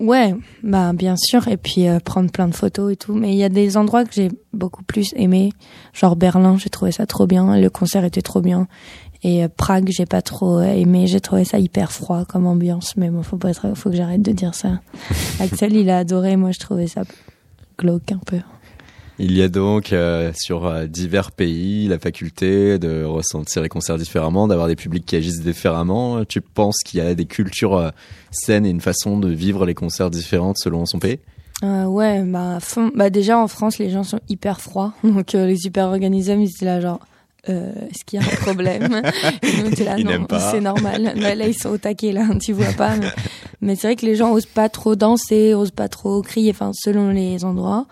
Ouais, bah bien sûr, et puis euh, prendre plein de photos et tout. Mais il y a des endroits que j'ai beaucoup plus aimé, genre Berlin, j'ai trouvé ça trop bien, le concert était trop bien. Et euh, Prague, j'ai pas trop aimé, j'ai trouvé ça hyper froid comme ambiance. Mais bon, faut pas être, faut que j'arrête de dire ça. Axel, il a adoré, moi je trouvais ça glauque un peu.
Il y a donc euh, sur euh, divers pays la faculté de ressentir les concerts différemment, d'avoir des publics qui agissent différemment. Tu penses qu'il y a des cultures euh, saines et une façon de vivre les concerts différentes selon son pays?
Ouais, bah, fond. bah déjà en France, les gens sont hyper froids. Donc les super organismes, ils étaient là genre, euh, est-ce qu'il y a un problème Nous, là, non, c'est normal. Là, là, ils sont au taquet, là, tu vois pas. Mais, mais c'est vrai que les gens osent pas trop danser, osent pas trop crier, enfin, selon les endroits.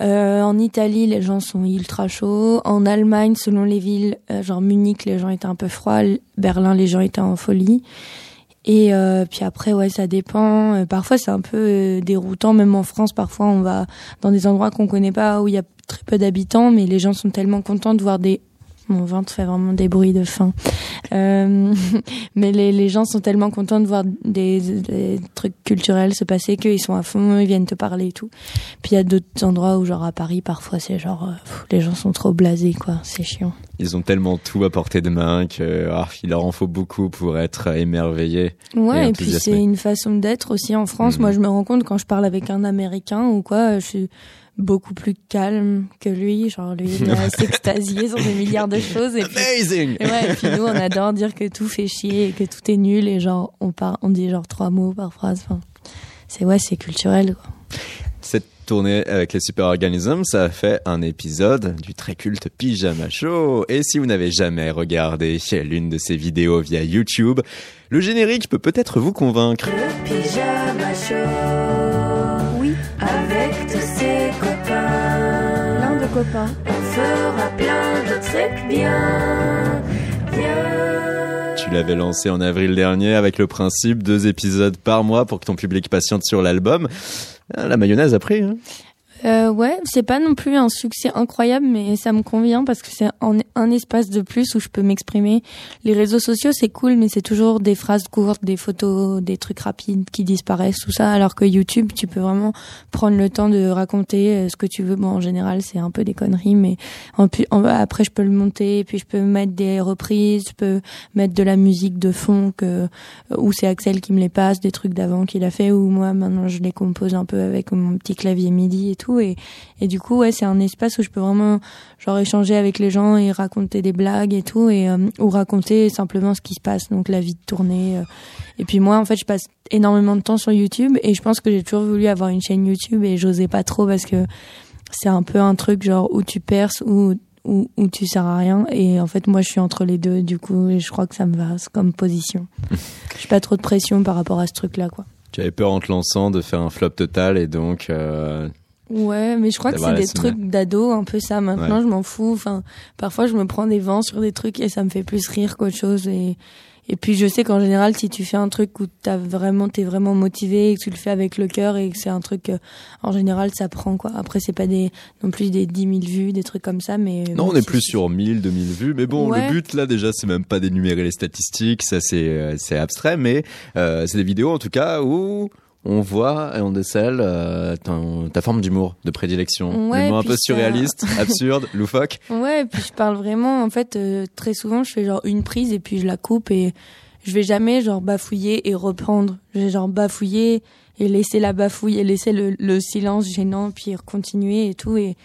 Euh, en Italie, les gens sont ultra chauds. En Allemagne, selon les villes, euh, genre Munich, les gens étaient un peu froids. Berlin, les gens étaient en folie. Et euh, puis après, ouais, ça dépend. Euh, parfois, c'est un peu euh, déroutant. Même en France, parfois, on va dans des endroits qu'on connaît pas, où il y a très peu d'habitants, mais les gens sont tellement contents de voir des... Mon ventre fait vraiment des bruits de faim. Euh, mais les, les gens sont tellement contents de voir des, des trucs culturels se passer qu'ils sont à fond, ils viennent te parler et tout. Puis il y a d'autres endroits où, genre à Paris, parfois, c'est genre... euh, pff, les gens sont trop blasés, quoi. C'est chiant.
Ils ont tellement tout à portée de main que ah, il leur en faut beaucoup pour être émerveillés.
Ouais,
Et
et, puis c'est une façon d'être aussi en France.
Mhm.
Moi, je me rends compte quand je parle avec un Américain ou quoi, je suis beaucoup plus calme que lui. Genre, lui, il va s'extasier sur des milliards de choses. Et puis,
Amazing
et ouais, et puis nous, on adore dire que tout fait chier et que tout est nul. Et genre, on, part, on dit genre trois mots par phrase. Enfin, c'est ouais, c'est culturel. Quoi.
Cette tournée avec les super organismes, ça a fait un épisode du très culte Pyjama Show. Et si vous n'avez jamais regardé l'une de ces vidéos via YouTube, le générique peut peut-être vous convaincre.
Le pyjama show. Copains.
Plein de copains.
On fera plein de trucs bien, bien.
Tu l'avais lancé en avril dernier avec le principe deux épisodes par mois pour que ton public patiente sur l'album. Ah, La mayonnaise a pris. Hein
Euh, ouais, c'est pas non plus un succès incroyable, mais ça me convient parce que c'est un, un espace de plus où je peux m'exprimer. Les réseaux sociaux, c'est cool, mais c'est toujours des phrases courtes, des photos, des trucs rapides qui disparaissent, tout ça. Alors que YouTube, tu peux vraiment prendre le temps de raconter euh, ce que tu veux. Bon, en général, c'est un peu des conneries, mais en après, je peux le monter, puis je peux mettre des reprises, je peux mettre de la musique de fond que ou c'est Axel qui me les passe, des trucs d'avant qu'il a fait, ou moi maintenant je les compose un peu avec mon petit clavier MIDI et tout. Et, et du coup, ouais, c'est un espace où je peux vraiment genre échanger avec les gens et raconter des blagues et tout, et euh, ou raconter simplement ce qui se passe, donc la vie de tournée. euh. Et puis moi, en fait, je passe énormément de temps sur YouTube, et je pense que j'ai toujours voulu avoir une chaîne YouTube, et j'osais pas trop parce que c'est un peu un truc genre où tu perces ou où, où tu sers à rien et en fait moi je suis entre les deux du coup et je crois que ça me va comme position j'ai pas trop de pression par rapport à ce truc là quoi
Tu avais peur en te lançant de faire un flop total et donc euh,
ouais mais je crois que c'est des trucs d'ado un peu ça. Maintenant
Ouais.
je m'en fous. Enfin parfois je me prends des vents sur des trucs et ça me fait plus rire qu'autre chose. Et et puis je sais qu'en général si tu fais un truc où t'as vraiment t'es vraiment motivé et que tu le fais avec le cœur et que c'est un truc euh, en général ça prend quoi. Après c'est pas des non plus des 10 000 vues des trucs comme ça mais
non,
bon,
on est plus sur 1000, 2000 vues, mais bon,
Ouais.
le but là déjà, c'est même pas d'énumérer les statistiques, ça c'est euh, c'est abstrait, mais euh, c'est des vidéos en tout cas où on voit et on décèle euh, ton- ta forme d'humour de prédilection,
Ouais,
l'humour un peu
ça-
surréaliste, absurde, loufoque.
Ouais, et puis je parle vraiment, en fait, euh, très souvent, je fais genre une prise et puis je la coupe et je vais jamais genre bafouiller et reprendre. Je vais genre bafouiller et laisser la bafouille et laisser le, le silence gênant puis continuer et tout et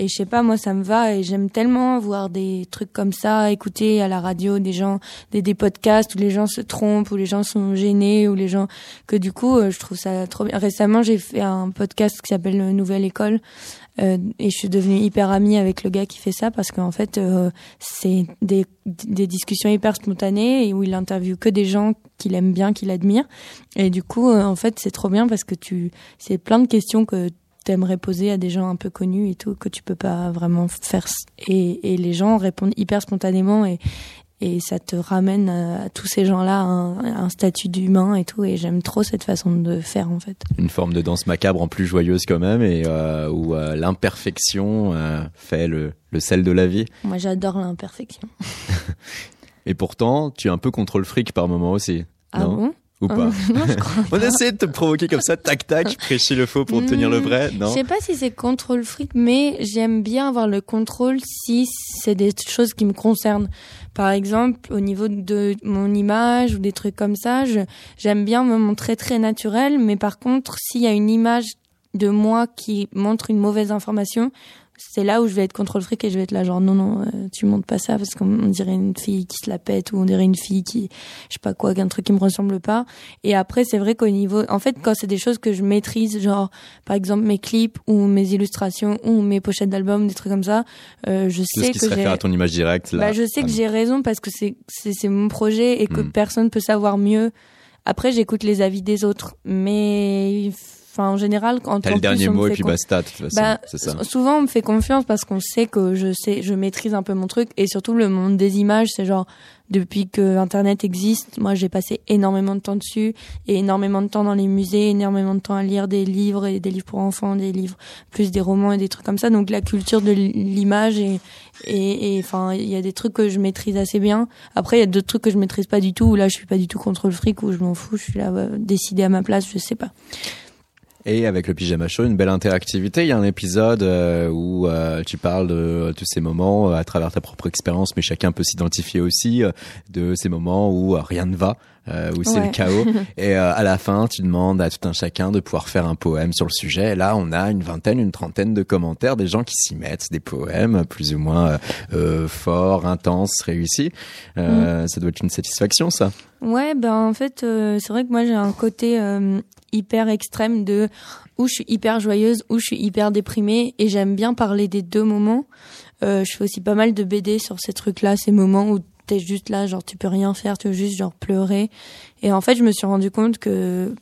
et je sais pas moi ça me va et j'aime tellement voir des trucs comme ça écouter à la radio des gens des, des podcasts où les gens se trompent où les gens sont gênés où les gens que du coup euh, je trouve ça trop bien. Récemment j'ai fait un podcast qui s'appelle euh, Nouvelle École euh, et je suis devenue hyper amie avec le gars qui fait ça parce qu'en fait c'est des, des discussions hyper spontanées et où il interviewe que des gens qu'il aime bien, qu'il admire. Et du coup en fait c'est trop bien parce que tu c'est plein de questions que t'aimerais poser à des gens un peu connus et tout que tu peux pas vraiment faire et, et les gens répondent hyper spontanément et et ça te ramène à, à tous ces gens-là un statut d'humain et tout et j'aime trop cette façon de faire en fait
Une forme de danse macabre en plus joyeuse quand même et euh, où euh, l'imperfection euh, fait le, le sel de la vie.
moi j'adore l'imperfection
Et pourtant, tu es un peu contrôle fric par moment aussi.
ah
non?
bon?
Ou pas
non je crois
On essaie de te provoquer comme ça, tac tac, prêcher le faux pour obtenir le vrai,
Je sais pas si c'est contrôle fric, mais j'aime bien avoir le contrôle si c'est des choses qui me concernent. Par exemple, au niveau de mon image ou des trucs comme ça, j'aime bien me montrer très naturel, mais par contre, s'il y a une image de moi qui montre une mauvaise information, c'est là où je vais être contrôle fric et je vais être là genre non non euh, tu montes pas ça parce qu'on on dirait une fille qui se la pète ou on dirait une fille qui je sais pas quoi qu'un truc qui me ressemble pas et après c'est vrai qu'au niveau en fait quand c'est des choses que je maîtrise genre par exemple mes clips ou mes illustrations ou mes pochettes d'albums des trucs comme ça euh, je
De ce
sais
qui
que j'ai
à ton image directe là.
bah, je sais que
Ah,
j'ai raison parce que c'est c'est mon projet et que
Mm.
personne peut savoir mieux. Après, j'écoute les avis des autres, mais enfin en général, quand
T'as le dernier mot et puis
con-
basta, de toute façon.
Bah,
ça.
Souvent, on me fait confiance parce qu'on sait que je sais, je maîtrise un peu mon truc et surtout le monde des images, c'est genre depuis que Internet existe, moi j'ai passé énormément de temps dessus et énormément de temps dans les musées, énormément de temps à lire des livres et des livres pour enfants, des livres plus des romans et des trucs comme ça. Donc la culture de l'image et enfin il y a des trucs que je maîtrise assez bien. Après il y a d'autres trucs que je maîtrise pas du tout où là je suis pas du tout contre le fric où je m'en fous, je suis là euh, décider à ma place, je sais pas.
Et avec le pyjama show, une belle interactivité. Il y a un épisode euh, où euh, tu parles de euh, tous ces moments euh, à travers ta propre expérience, mais chacun peut s'identifier aussi euh, de ces moments où euh, rien ne va, euh, où c'est
Ouais.
le chaos. Et euh, à la fin, tu demandes à tout un chacun de pouvoir faire un poème sur le sujet. Et là, on a une vingtaine, une trentaine de commentaires, des gens qui s'y mettent, des poèmes plus ou moins euh, euh, forts, intenses, réussis. Euh, Ça doit être une satisfaction, ça.
Ouais, ben en fait, c'est vrai que moi j'ai un côté hyper extrême de où je suis hyper joyeuse, où je suis hyper déprimée, et j'aime bien parler des deux moments. Euh, je fais aussi pas mal de BD sur ces trucs-là, ces moments où t'es juste là, genre tu peux rien faire, tu veux juste genre pleurer. Et en fait, je me suis rendu compte que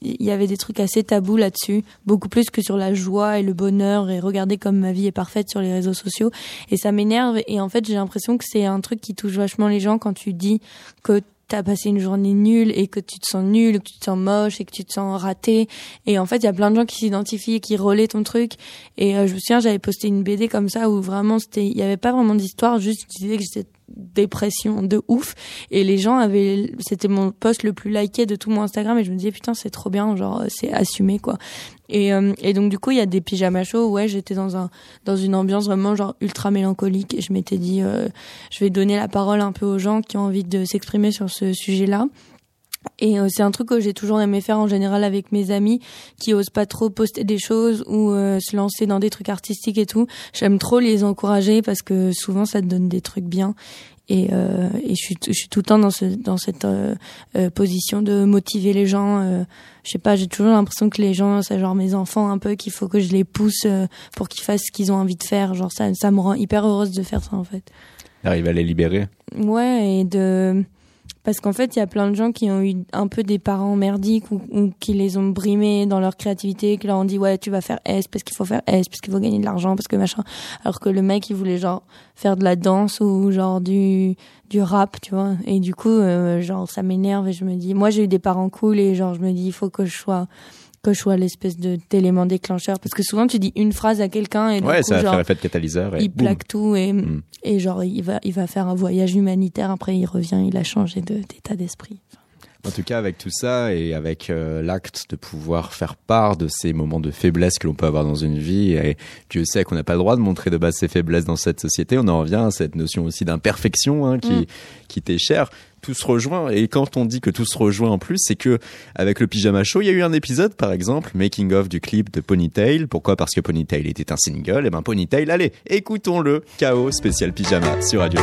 il y avait des trucs assez tabous là-dessus, beaucoup plus que sur la joie et le bonheur et regarder comme ma vie est parfaite sur les réseaux sociaux. Et ça m'énerve. Et en fait, j'ai l'impression que c'est un truc qui touche vachement les gens quand tu dis que
t'as passé une journée nulle et que tu te sens nul, que tu te sens moche et que tu te sens raté. Et en fait, il y a plein de gens qui s'identifient et qui relaient ton truc. Et euh, je me souviens, j'avais posté une BD comme ça où vraiment c'était, il y avait pas vraiment d'histoire, juste je disais que j'étais dépression de ouf. Et les gens avaient c'était mon post le plus liké de tout mon Instagram et je me disais putain c'est trop bien genre c'est assumé quoi. Et, euh, et donc du coup il y a des pyjamas chauds. Ouais j'étais dans un dans une ambiance vraiment genre ultra mélancolique. Et je m'étais dit euh, je vais donner la parole un peu aux gens qui ont envie de s'exprimer sur ce sujet là et euh, c'est un truc que j'ai toujours aimé faire en général avec mes amis qui osent pas trop poster des choses ou euh, se lancer dans des trucs artistiques et tout. J'aime trop les encourager parce que souvent ça te donne des trucs bien. Et, euh, et je, suis, je suis tout le temps dans, ce, dans cette euh, position de motiver les gens. je sais pas, j'ai toujours l'impression que les gens, c'est genre mes enfants un peu, qu'il faut que je les pousse pour qu'ils fassent ce qu'ils ont envie de faire. Genre ça, ça me rend hyper heureuse de faire ça en fait.
Arrive à les libérer.
Ouais, et de parce qu'en fait, il y a plein de gens qui ont eu un peu des parents merdiques ou, qui les ont brimés dans leur créativité, qui leur ont dit ouais, tu vas faire S parce qu'il faut faire S parce qu'il faut gagner de l'argent parce que machin. Alors que le mec, il voulait genre faire de la danse ou genre du du rap, tu vois. Et du coup, euh, genre ça m'énerve et je me dis moi j'ai eu des parents cool et genre je me dis il faut que je sois que je sois l'espèce de d'élément déclencheur parce que souvent tu dis une phrase à quelqu'un et du
Ouais,
coup,
ça va
genre,
faire effet de catalyseur. Et
il
boum.
plaque tout et,
Mm.
et genre il va il va faire un voyage humanitaire après il revient il a changé de d'état d'esprit
En tout cas, avec tout ça et avec euh, l'acte de pouvoir faire part de ces moments de faiblesse que l'on peut avoir dans une vie, et Dieu sait qu'on n'a pas le droit de montrer de base ses faiblesses dans cette société, on en revient à cette notion aussi d'imperfection hein, qui,
Mm.
qui t'est chère. Tout se rejoint, et quand on dit que tout se rejoint en plus, c'est que avec le pyjama show, il y a eu un épisode, par exemple, making of du clip de Ponytail. Pourquoi? Parce que Ponytail était un single, et ben Ponytail, allez, écoutons-le. KO spécial pyjama sur Radio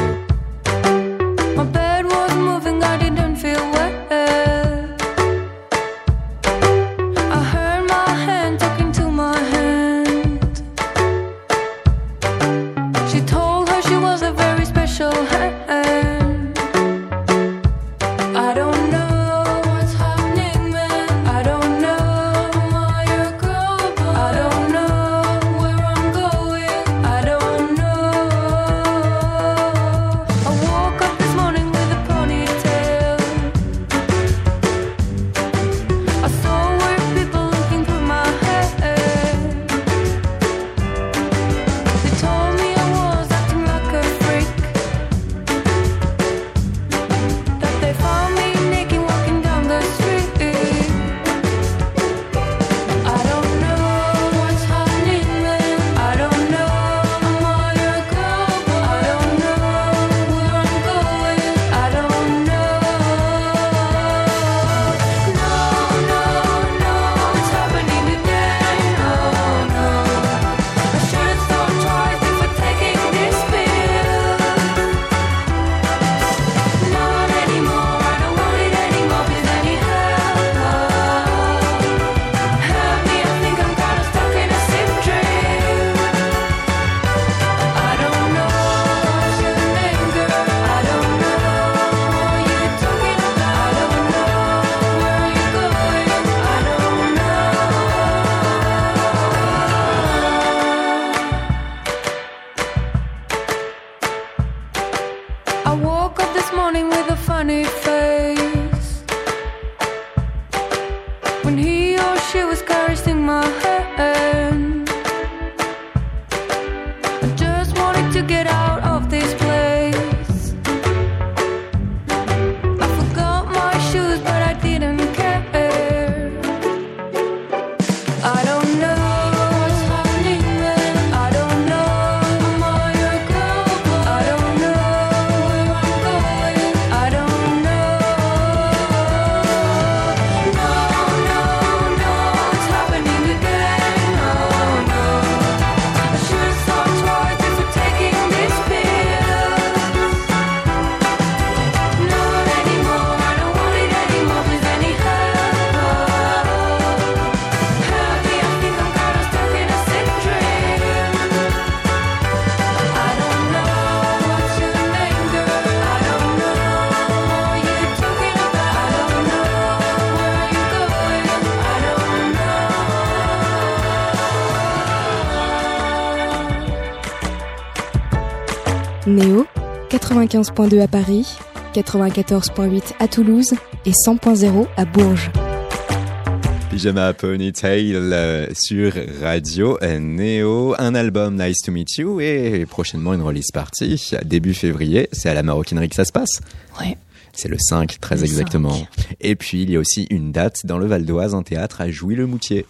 95.2 à Paris, 94.8 à Toulouse et 100.0 à Bourges.
Pyjama Ponytail euh, sur Radio Neo, un album Nice to Meet You et prochainement une release party début février. C'est à la maroquinerie que ça se passe.
Ouais.
C'est le 5, très
Le
exactement.
5.
Et puis il y a aussi une date dans le Val d'Oise, un théâtre à Jouy-le-Moutier.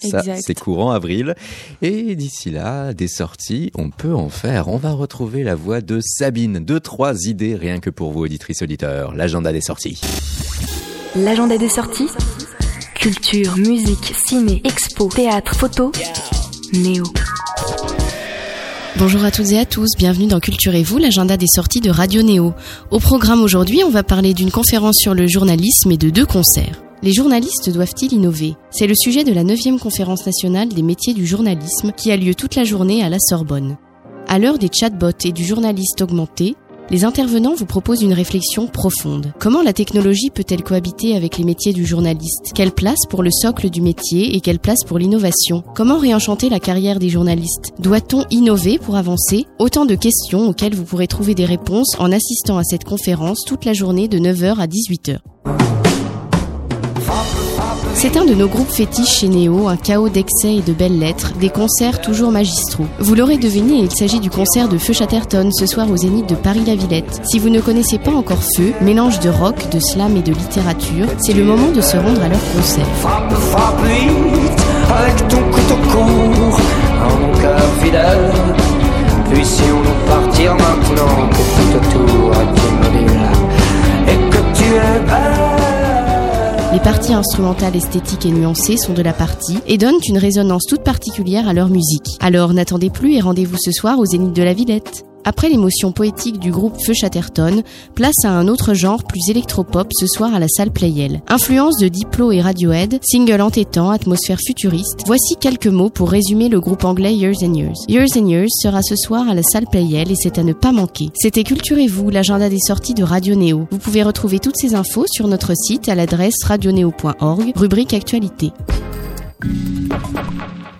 Ça, c'est courant avril. Et d'ici là, des sorties, on peut en faire. On va retrouver la voix de Sabine. Deux, trois idées rien que pour vous, auditrices, auditeurs. L'agenda des sorties.
L'agenda des sorties Culture, musique, ciné, expo, théâtre, photo. Néo.
Bonjour à toutes et à tous, bienvenue dans Culturez-vous, l'agenda des sorties de Radio Néo. Au programme aujourd'hui, on va parler d'une conférence sur le journalisme et de deux concerts. Les journalistes doivent-ils innover? C'est le sujet de la 9e conférence nationale des métiers du journalisme qui a lieu toute la journée à la Sorbonne. À l'heure des chatbots et du journaliste augmenté, les intervenants vous proposent une réflexion profonde. Comment la technologie peut-elle cohabiter avec les métiers du journaliste? Quelle place pour le socle du métier et quelle place pour l'innovation? Comment réenchanter la carrière des journalistes? Doit-on innover pour avancer? Autant de questions auxquelles vous pourrez trouver des réponses en assistant à cette conférence toute la journée de 9h à 18h. C'est un de nos groupes fétiches chez Néo, un chaos d'excès et de belles lettres, des concerts toujours magistraux. Vous l'aurez deviné, il s'agit du concert de Feu Chatterton ce soir au Zénith de Paris-la-Villette. Si vous ne connaissez pas encore Feu, mélange de rock, de slam et de littérature, c'est le moment de se rendre à leur concert.
Frappe, frappe vite avec ton couteau court cœur fidèle. Partir maintenant que tout autour et que tu es.
Les parties instrumentales esthétiques et nuancées sont de la partie et donnent une résonance toute particulière à leur musique. Alors n'attendez plus et rendez-vous ce soir au Zénith de la Villette. Après l'émotion poétique du groupe Feu Chatterton, place à un autre genre plus électropop ce soir à la salle Playel. Influence de Diplo et Radiohead, single entêtant, atmosphère futuriste, voici quelques mots pour résumer le groupe anglais Years and Years. Years and Years sera ce soir à la salle Playel et c'est à ne pas manquer. C'était Culturez-vous, l'agenda des sorties de Radio Néo. Vous pouvez retrouver toutes ces infos sur notre site à l'adresse radioneo.org, rubrique actualité.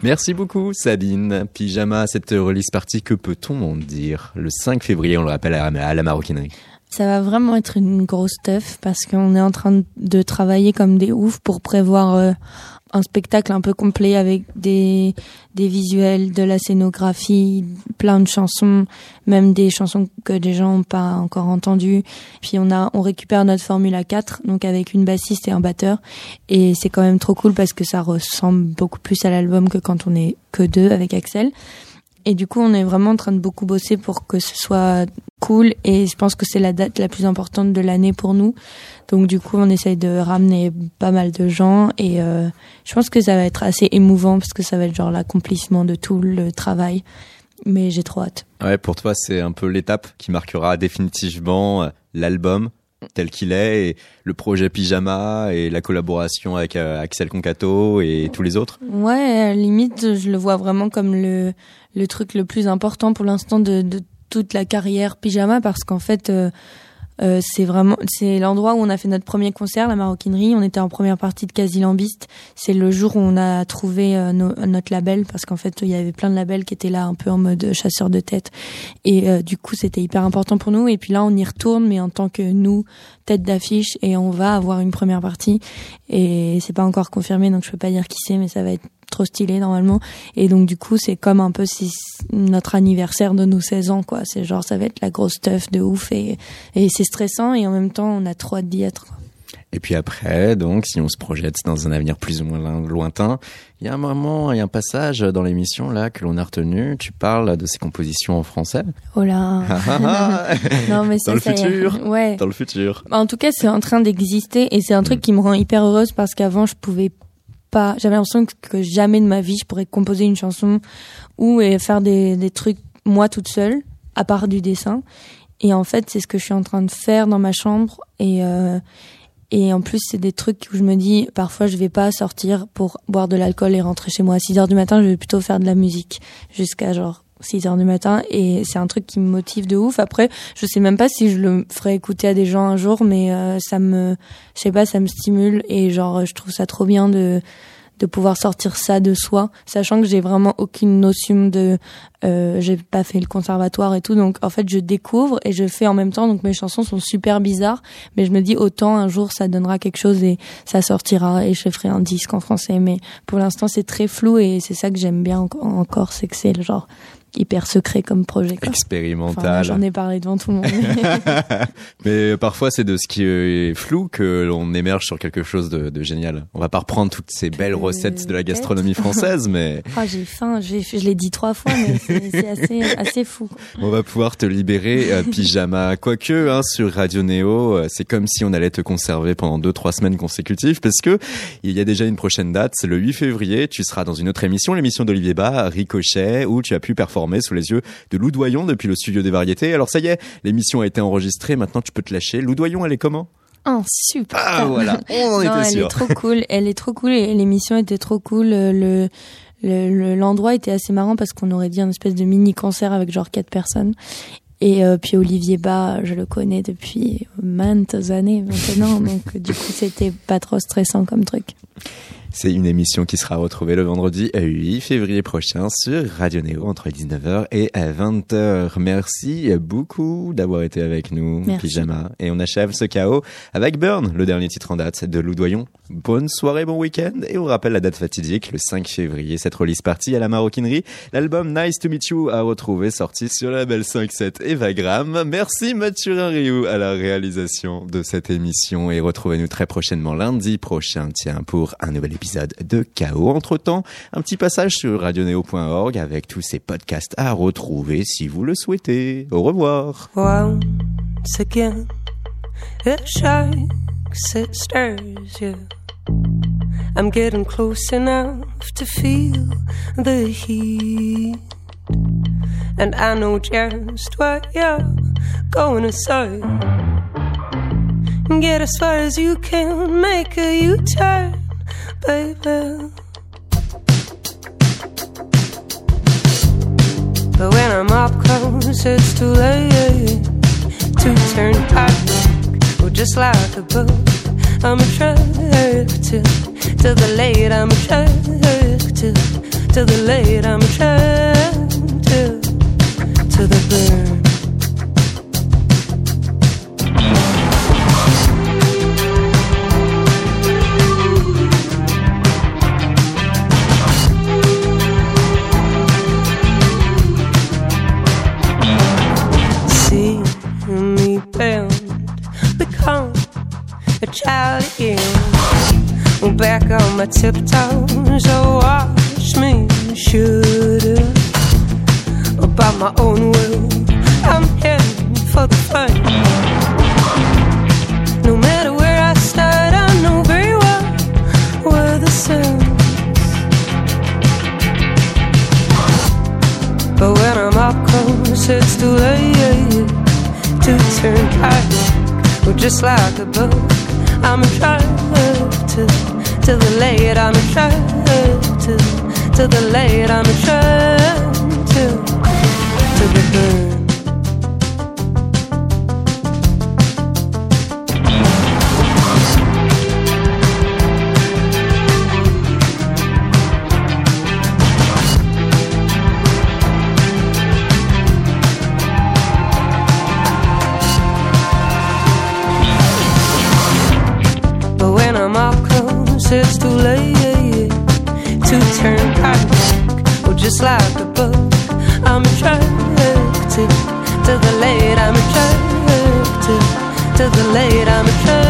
Merci beaucoup Sabine. Pyjama, cette release party, que peut-on en dire? Le 5 février, on le rappelle, à à la maroquinerie.
Ça va vraiment être une grosse teuf parce qu'on est en train de travailler comme des oufs pour prévoir euh, un spectacle un peu complet avec des, des visuels, de la scénographie, plein de chansons, même des chansons que des gens n'ont pas encore entendues. Puis on a, on récupère notre Formule 4, donc avec une bassiste et un batteur. Et c'est quand même trop cool parce que ça ressemble beaucoup plus à l'album que quand on est que deux avec Axel. Et du coup, on est vraiment en train de beaucoup bosser pour que ce soit cool. Et je pense que c'est la date la plus importante de l'année pour nous. Donc du coup, on essaye de ramener pas mal de gens. Et euh, je pense que ça va être assez émouvant parce que ça va être genre l'accomplissement de tout le travail. Mais j'ai trop hâte.
Ouais, pour toi, c'est un peu l'étape qui marquera définitivement euh, l'album tel qu'il est et le projet Pyjama et la collaboration avec euh, Axel Concato et tous les autres.
Ouais, limite, je le vois vraiment comme le, le truc le plus important pour l'instant de, de toute la carrière pyjama parce qu'en fait, euh, euh, c'est vraiment c'est l'endroit où on a fait notre premier concert, la maroquinerie. On était en première partie de Casilambiste. C'est le jour où on a trouvé euh, no- notre label parce qu'en fait, il y avait plein de labels qui étaient là un peu en mode chasseur de tête. Et euh, du coup, c'était hyper important pour nous. Et puis là, on y retourne, mais en tant que nous, tête d'affiche, et on va avoir une première partie. Et c'est pas encore confirmé, donc je peux pas dire qui c'est, mais ça va être trop stylé normalement. Et donc du coup, c'est comme un peu si notre anniversaire de nos 16 ans, quoi. C'est genre, ça va être la grosse stuff de ouf et, et c'est stressant et en même temps, on a trop hâte d'y être.
Et puis après, donc, si on se projette dans un avenir plus ou moins loin- lointain, il y a un moment, il y a un passage dans l'émission là que l'on a retenu. Tu parles de ces compositions en français.
Oh là. non, mais ça,
dans le
ça
futur.
Ouais.
Dans le futur.
En tout cas, c'est en train d'exister et c'est un truc qui me rend hyper heureuse parce qu'avant, je pouvais pas. J'avais l'impression que, jamais de ma vie, je pourrais composer une chanson ou euh, faire des, des trucs moi toute seule, à part du dessin. Et en fait, c'est ce que je suis en train de faire dans ma chambre et euh, et en plus, c'est des trucs où je me dis, parfois, je vais pas sortir pour boire de l'alcool et rentrer chez moi à 6 heures du matin. Je vais plutôt faire de la musique jusqu'à genre 6 heures du matin. Et c'est un truc qui me motive de ouf. Après, je sais même pas si je le ferai écouter à des gens un jour, mais euh, ça me, je sais pas, ça me stimule et genre, je trouve ça trop bien de de pouvoir sortir ça de soi, sachant que j'ai vraiment aucune notion de, euh, j'ai pas fait le conservatoire et tout, donc en fait je découvre et je fais en même temps, donc mes chansons sont super bizarres, mais je me dis autant un jour ça donnera quelque chose et ça sortira et je ferai un disque en français, mais pour l'instant c'est très flou et c'est ça que j'aime bien en- encore, c'est que c'est le genre hyper secret comme projet. quoi.
Expérimental.
Enfin, J'en ai parlé devant tout le monde.
Mais parfois, c'est de ce qui est flou que l'on émerge sur quelque chose de, de génial. On va pas reprendre toutes ces belles recettes de la gastronomie française, mais
Ah, j'ai faim, je l'ai dit trois fois, mais c'est assez, assez fou.
on va pouvoir te libérer euh, pyjama. Quoique, hein, sur Radio Néo, euh, c'est comme si on allait te conserver pendant deux, trois semaines consécutives parce que il y a déjà une prochaine date. C'est le 8 février. Tu seras dans une autre émission, l'émission d'Olivier Bas, Ricochet, où tu as pu performer sous les yeux de Lou Doyon depuis le studio des variétés. Alors ça y est, l'émission a été enregistrée. Maintenant, tu peux te lâcher. Lou Doyon, elle est comment?
Ah, super.
Ah, voilà. On en
non,
était
elle
sûr.
est trop cool. Elle est trop cool et l'émission était trop cool. Euh, Le le- le- l'endroit était assez marrant parce qu'on aurait dit un espèce de mini concert avec genre quatre personnes. Et euh, puis Olivier Bas, je le connais depuis maintes années maintenant, donc du coup c'était pas trop stressant comme truc.
C'est une émission qui sera retrouvée le vendredi 8 février prochain sur Radio Néo entre 19h et 20h. Merci beaucoup d'avoir été avec nous,
Merci.
Pyjama. Et on achève ce chaos avec Burn, le dernier titre en date de Loudoyon. Bonne soirée, bon week-end. Et on rappelle la date fatidique, le 5 février, cette release partie à la maroquinerie. L'album Nice to Meet You à retrouver sorti sur le label 5-7 Evagram. Merci Mathurin Rioux à la réalisation de cette émission et retrouvez-nous très prochainement lundi prochain, tiens, pour un nouvel épisode de Chaos. Entre temps, un petit passage sur radioneo.org avec tous ces podcasts à retrouver si vous le souhaitez. Au revoir.
Once again, it shakes, it stirs you. I'm getting close enough to feel the heat. And I know just what you're going to say. Get as far as you can, make a U turn, baby. But when I'm up close, it's too late to turn back. Well, just like a book, I'm attracted to the late. I'm attracted to the late. I'm attracted to the burn. Child again. Back on my tiptoes, oh, watch me shoot about my own will. I'm heading for the fun No matter where I start, I know very well where the sun. But when I'm up close, it's too late to turn back. Well, just like a boat, I'm attracted to to the late. I'm attracted to to the late. I'm attracted to the burn. It's too late to turn back. Well, just like a boat, I'm attracted to the late. I'm attracted to the late. I'm attracted